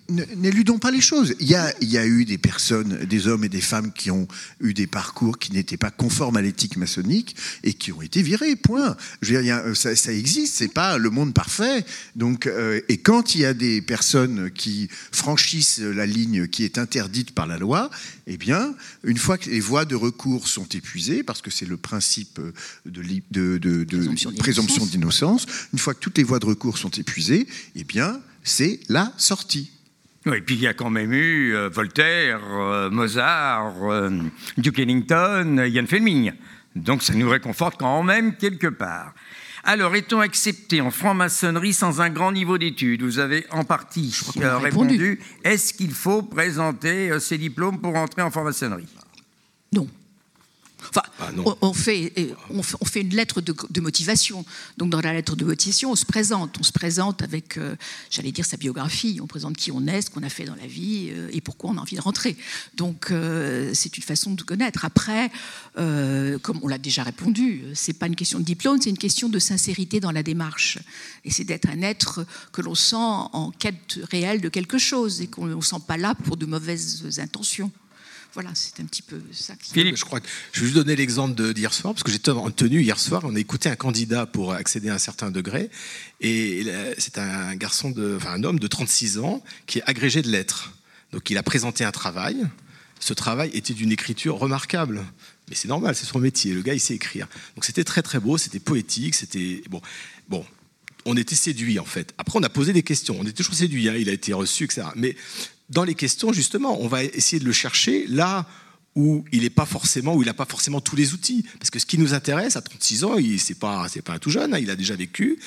N'éludons pas les choses. Il y, a, il y a eu des personnes, des hommes et des femmes qui ont eu des parcours qui n'étaient pas conformes à l'éthique maçonnique et qui ont été virés. Point. Je veux dire, ça, ça existe. C'est pas le monde parfait. Donc, euh, et quand il y a des personnes qui franchissent la ligne qui est interdite par la loi, eh bien, une fois que les voies de recours sont épuisées, parce que c'est le principe de, de, de, de présomption d'innocence, une fois que toutes les voies de recours sont épuisées, eh bien, c'est la sortie. Oui, et puis il y a quand même eu euh, Voltaire, euh, Mozart, Duke Ellington, Ian Fleming. Donc ça nous réconforte quand même quelque part. Alors, est-on accepté en franc-maçonnerie sans un grand niveau d'études? Vous avez en partie euh, répondu. Est-ce qu'il faut présenter euh, ses diplômes pour entrer en franc-maçonnerie? Non. Enfin, ah, on, fait, on, fait, une lettre de, motivation. Donc, dans la lettre de motivation, on se présente. On se présente avec, euh, j'allais dire, sa biographie. On présente qui on est, ce qu'on a fait dans la vie euh, et pourquoi on a envie de rentrer. Donc, euh, c'est une façon de connaître. Après, comme on l'a déjà répondu, c'est pas une question de diplôme, c'est une question de sincérité dans la démarche. Et c'est d'être un être que l'on sent en quête réelle de quelque chose et qu'on ne sent pas là pour de mauvaises intentions. Voilà, c'est un petit peu ça. Philippe, je crois que je vais juste donner l'exemple d'hier soir, parce que j'étais en tenue hier soir, on a écouté un candidat pour accéder à un certain degré, et c'est un garçon, de, enfin un homme de 36 ans qui est agrégé de lettres. Donc il a présenté un travail. Ce travail était d'une écriture remarquable. Mais c'est normal, c'est son métier. Le gars, il sait écrire. Donc c'était très très beau, c'était poétique, c'était bon. Bon, on était séduit en fait. Après, on a posé des questions. On était toujours séduit. Hein. Il a été reçu, etc. Mais dans les questions, justement, on va essayer de le chercher là où il n'est pas forcément, où il n'a pas forcément tous les outils. Parce que ce qui nous intéresse, à 36 ans, il n'est pas, un tout jeune, hein, il a déjà vécu.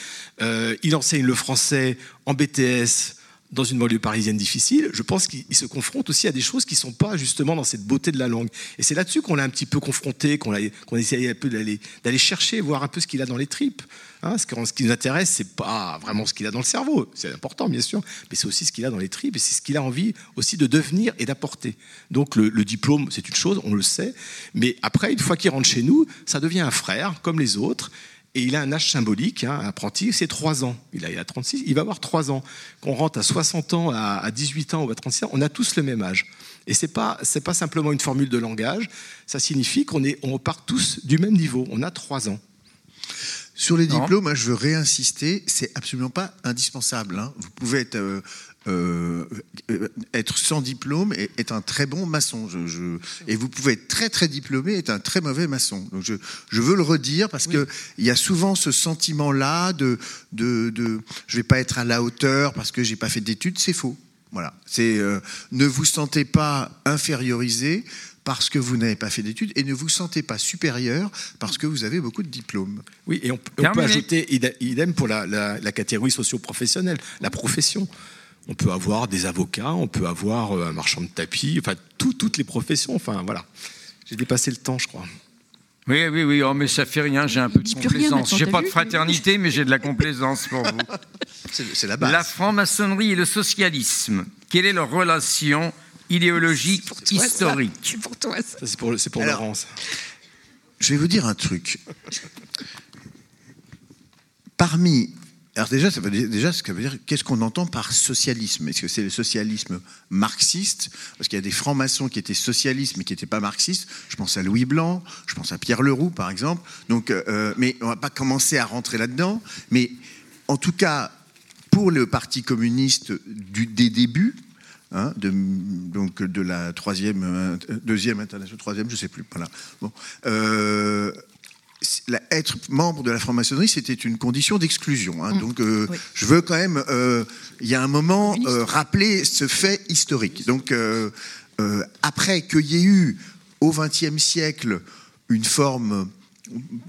Euh, il enseigne le français en BTS dans une banlieue parisienne difficile, je pense qu'il se confronte aussi à des choses qui ne sont pas justement dans cette beauté de la langue. Et c'est là-dessus qu'on l'a un petit peu confronté, qu'on qu essaye un peu d'aller chercher, voir un peu ce qu'il a dans les tripes. Hein, ce, qui nous intéresse, c'est pas vraiment ce qu'il a dans le cerveau, c'est important bien sûr, mais c'est aussi ce qu'il a dans les tripes et c'est ce qu'il a envie aussi de devenir et d'apporter. Donc le, diplôme, c'est une chose, on le sait, mais après, une fois qu'il rentre chez nous, ça devient un frère comme les autres et il a un âge symbolique, hein, apprenti, c'est 3 ans. Il a, il a 36, il va avoir 3 ans. Qu'on rentre à 60 ans, à, 18 ans ou à 36 ans, on a tous le même âge. Et ce n'est pas, simplement une formule de langage, ça signifie qu'on on part tous du même niveau, on a 3 ans. Sur les diplômes, hein, je veux réinsister, c'est absolument pas indispensable. Hein. Vous pouvez être euh, euh, être sans diplôme est, un très bon maçon. Je, et vous pouvez être très très diplômé et être un très mauvais maçon. Donc je, je veux le redire parce que il y a souvent ce sentiment-là de, de, de je vais pas être à la hauteur parce que j'ai pas fait d'études. C'est faux. Voilà. C'est euh, ne vous sentez pas infériorisé parce que vous n'avez pas fait d'études et ne vous sentez pas supérieur parce que vous avez beaucoup de diplômes. Oui, et on, peut ajouter idem pour la, la, la catégorie socio-professionnelle, la profession. On peut avoir des avocats, on peut avoir euh, un marchand de tapis, enfin toutes les professions. Enfin voilà, j'ai dépassé le temps, je crois. Oui, oui, oui, oh, mais ça fait rien, j'ai un peu de complaisance. J'ai pas de fraternité, mais j'ai de la complaisance pour vous. (laughs) C'est la base. La franc-maçonnerie et le socialisme, quelle est leur relation idéologique, historique C'est pour toi, ça. c'est pour, pour Laurence. Je vais vous dire un truc. Parmi alors déjà, ça veut dire, déjà, ce que veut dire, qu'est-ce qu'on entend par socialisme? Est-ce que c'est le socialisme marxiste? Parce qu'il y a des francs-maçons qui étaient socialistes mais qui n'étaient pas marxistes. Je pense à Louis Blanc, je pense à Pierre Leroux, par exemple. Donc, euh, mais on va pas commencer à rentrer là-dedans. Mais en tout cas, pour le Parti communiste du, des débuts, hein, de, donc de la troisième, euh, deuxième internationale, troisième, je sais plus. Voilà. Bon, euh, être membre de la franc-maçonnerie, c'était une condition d'exclusion. Hein. Mm. Donc, euh, je veux quand même, euh, il y a un moment, rappeler ce fait historique. Donc, après qu'il y ait eu au XXe siècle une forme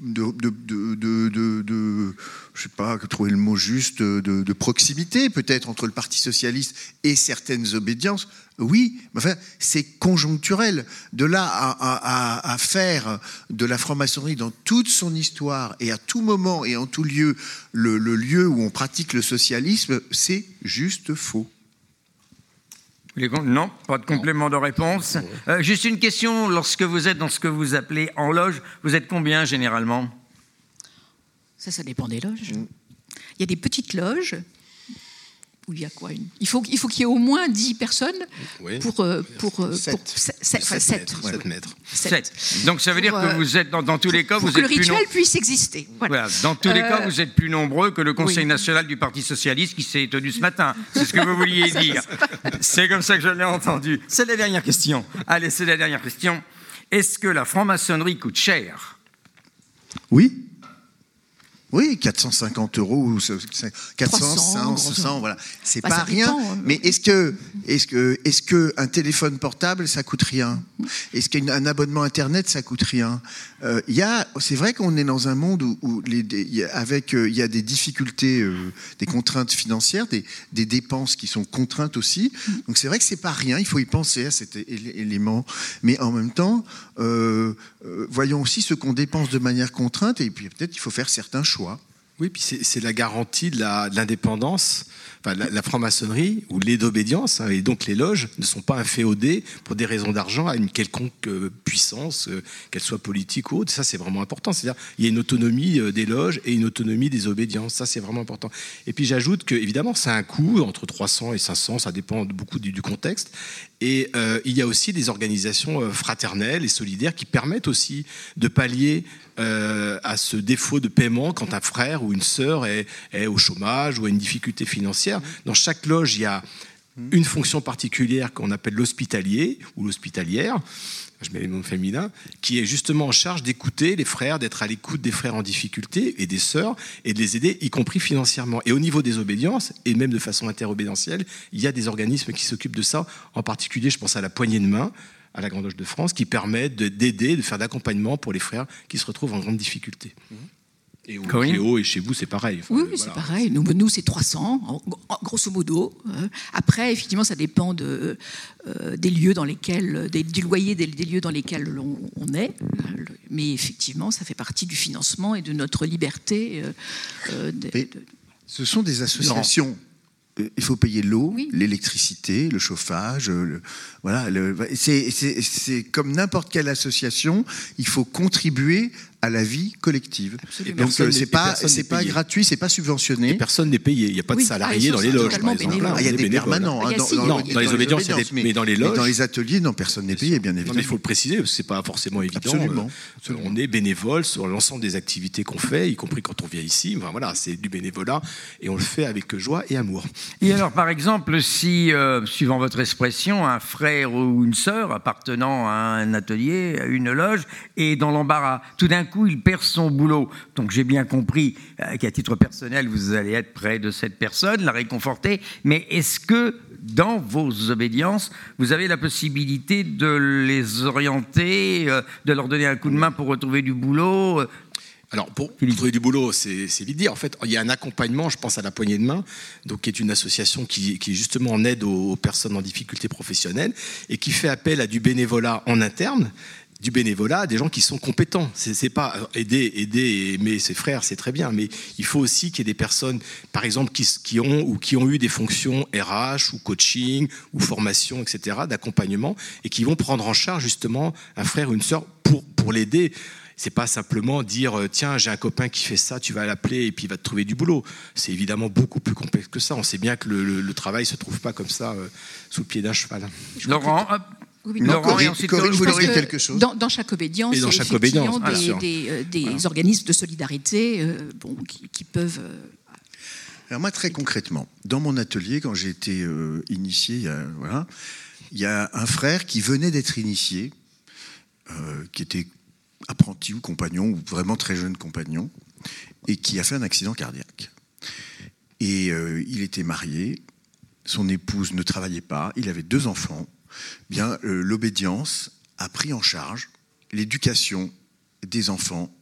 de, de, je sais pas, trouver le mot juste, de, proximité peut-être entre le Parti socialiste et certaines obédiences. Oui, mais enfin, c'est conjoncturel. De là à, à, faire de la franc-maçonnerie dans toute son histoire et à tout moment et en tout lieu le lieu où on pratique le socialisme, c'est juste faux. Non, pas de complément de réponse. Euh, juste une question, lorsque vous êtes dans ce que vous appelez en loge, vous êtes combien généralement? Ça, ça dépend des loges. Il y a des petites loges il y a quoi Il faut, il faut qu'il y ait au moins 10 personnes pour, euh, pour, euh, pour, 7, mètres. 7. Donc ça veut dire que euh, vous êtes, dans, tous les cas, vous êtes que le rituel puisse exister. Voilà. Dans tous les cas, vous êtes plus nombreux que le Conseil national du Parti socialiste qui s'est tenu ce matin. C'est ce que vous vouliez (laughs) dire. C'est comme ça que je l'ai entendu. C'est la dernière question. Allez, c'est la dernière question. Est-ce que la franc-maçonnerie coûte cher? Oui. Oui, 450 euros, 400, 500, voilà. C'est bah, pas rien. Hein. Mais est-ce que, est-ce que, est-ce que un téléphone portable, ça coûte rien? Est-ce qu'un abonnement internet, ça coûte rien? Euh, Il y a, c'est vrai qu'on est dans un monde où, les, avec, euh, il y a des difficultés, euh, des contraintes financières, des, des, dépenses qui sont contraintes aussi. Donc c'est vrai que c'est pas rien. Il faut y penser à cet élément. Mais en même temps, voyons aussi ce qu'on dépense de manière contrainte et puis peut-être il faut faire certains choix. Oui, puis c'est la garantie de l'indépendance. La, franc-maçonnerie ou les d'obédience, hein, et donc les loges, ne sont pas inféodées pour des raisons d'argent à une quelconque euh, puissance, euh, qu'elle soit politique ou autre. Ça, c'est vraiment important. C'est-à-dire, il y a une autonomie euh, des loges et une autonomie des obédiences. Ça, c'est vraiment important. Et puis, j'ajoute que, évidemment, ça a un coût entre 300 et 500, ça dépend beaucoup du, contexte. Et il y a aussi des organisations fraternelles et solidaires qui permettent aussi de pallier à ce défaut de paiement quand un frère ou une sœur est, au chômage ou a une difficulté financière. Dans chaque loge, il y a une fonction particulière qu'on appelle l'hospitalier ou l'hospitalière, je mets les noms féminins, qui est justement en charge d'écouter les frères, d'être à l'écoute des frères en difficulté et des sœurs, et de les aider, y compris financièrement. Et au niveau des obédiences, et même de façon interobédientielle, il y a des organismes qui s'occupent de ça. En particulier, je pense à la poignée de main, à la Grande Loge de France qui permet d'aider, de, faire d'accompagnement pour les frères qui se retrouvent en grande difficulté. Et au et chez vous, c'est pareil. oui, c'est pareil. Nous, nous c'est 300, grosso modo. Hein. Après, effectivement, ça dépend de, euh, des lieux dans lesquels, du loyer des, lieux dans lesquels on, est. Mais effectivement, ça fait partie du financement et de notre liberté. Euh, euh, ce sont des associations il faut payer l'eau, l'électricité, le chauffage. voilà, c'est comme n'importe quelle association, il faut contribuer à la vie collective. Donc c'est pas c'est pas gratuit, c'est pas subventionné. personne n'est payé. Il n'y a pas de salariés dans les loges. Par exemple. il y a des permanents. Hein, dans, les obédiences, mais, dans les loges, dans les ateliers, non, personne n'est payé, bien évidemment. mais il faut le préciser, parce que c'est pas forcément évident. Absolument. Euh, on est bénévole sur l'ensemble des activités qu'on fait, y compris quand on vient ici. Enfin, voilà, c'est du bénévolat et on le fait avec joie et amour. Et alors, par exemple, si, euh, suivant votre expression, un frère ou une sœur appartenant à un atelier, à une loge, est dans l'embarras, tout d'un coup, il perd son boulot. Donc j'ai bien compris euh, qu'à titre personnel, vous allez être près de cette personne, la réconforter. Mais est-ce que dans vos obédiences, vous avez la possibilité de les orienter, euh, de leur donner un coup de main pour retrouver du boulot euh? alors, pour trouver du boulot, c'est vite dit. En fait, il y a un accompagnement, je pense à la poignée de main, donc, qui est une association qui, qui est justement en aide aux, personnes en difficulté professionnelle et qui fait appel à du bénévolat en interne du bénévolat des gens qui sont compétents. C'est pas euh, aider, aider et aimer ses frères, c'est très bien, mais il faut aussi qu'il y ait des personnes, par exemple, qui, qui, ont ou qui ont eu des fonctions RH ou coaching ou formation, etc., d'accompagnement, et qui vont prendre en charge justement un frère ou une sœur pour, pour l'aider. C'est pas simplement dire euh, tiens j'ai un copain qui fait ça, tu vas l'appeler et puis il va te trouver du boulot. C'est évidemment beaucoup plus complexe que ça. On sait bien que le, le, travail se trouve pas comme ça euh, sous le pied d'un cheval. Laurent, oui, quelque chose dans, chaque obédience, il y a des, euh, des, organismes de solidarité euh, bon, qui, peuvent. Euh, Alors moi, très concrètement, dans mon atelier, quand j'ai été initié, il y, a, voilà, il y, a, un frère qui venait d'être initié, qui était apprenti ou compagnon, ou vraiment très jeune compagnon, et qui a fait un accident cardiaque. Et il était marié, son épouse ne travaillait pas, il avait deux enfants, bien euh, l'obédience a pris en charge l'éducation des enfants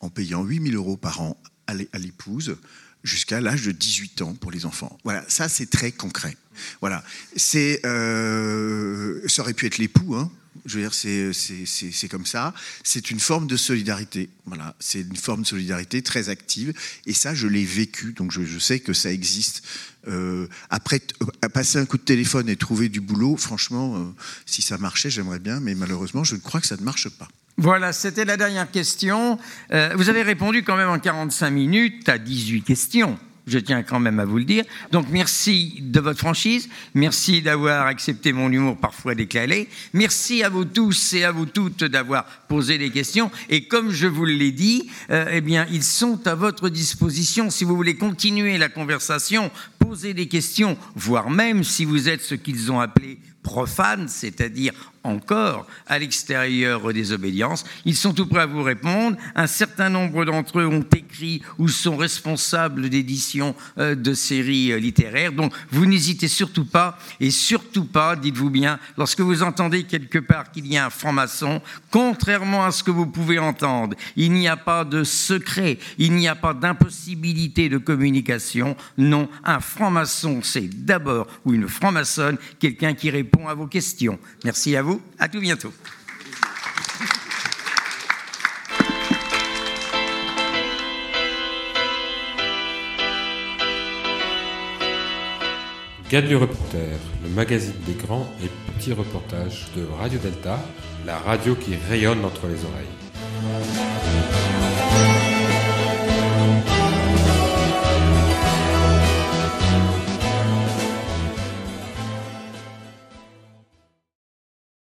en payant 8000 euros par an à l'épouse jusqu'à l'âge de 18 ans pour les enfants. Voilà, ça c'est très concret. Voilà, c'est, euh, ça aurait pu être l'époux, hein. Je veux dire, c'est comme ça. C'est une forme de solidarité. Voilà, c'est une forme de solidarité très active. Et ça, je l'ai vécu, donc je, sais que ça existe. Euh, après, euh, passer un coup de téléphone et trouver du boulot, franchement, euh, si ça marchait, j'aimerais bien, mais malheureusement, je crois que ça ne marche pas. Voilà, c'était la dernière question. Vous avez répondu quand même en 45 minutes à 18 questions je tiens quand même à vous le dire. Donc merci de votre franchise, merci d'avoir accepté mon humour parfois décalé, merci à vous tous et à vous toutes d'avoir posé des questions, et comme je vous l'ai dit, euh, eh bien, ils sont à votre disposition. Si vous voulez continuer la conversation, poser des questions, voire même si vous êtes ce qu'ils ont appelé profane, c'est-à-dire encore à l'extérieur des obédiences. Ils sont tout prêts à vous répondre. Un certain nombre d'entre eux ont écrit ou sont responsables d'éditions euh, de séries euh, littéraires. Donc vous n'hésitez surtout pas et surtout pas, dites-vous bien, lorsque vous entendez quelque part qu'il y a un franc-maçon, contrairement à ce que vous pouvez entendre, il n'y a pas de secret, il n'y a pas d'impossibilité de communication. Non, un franc-maçon, c'est d'abord, ou une franc-maçonne, quelqu'un qui répond à vos questions. Merci à vous. À tout bientôt. Gagne le reporter, le magazine des grands et petits reportages de Radio Delta, la radio qui rayonne entre les oreilles.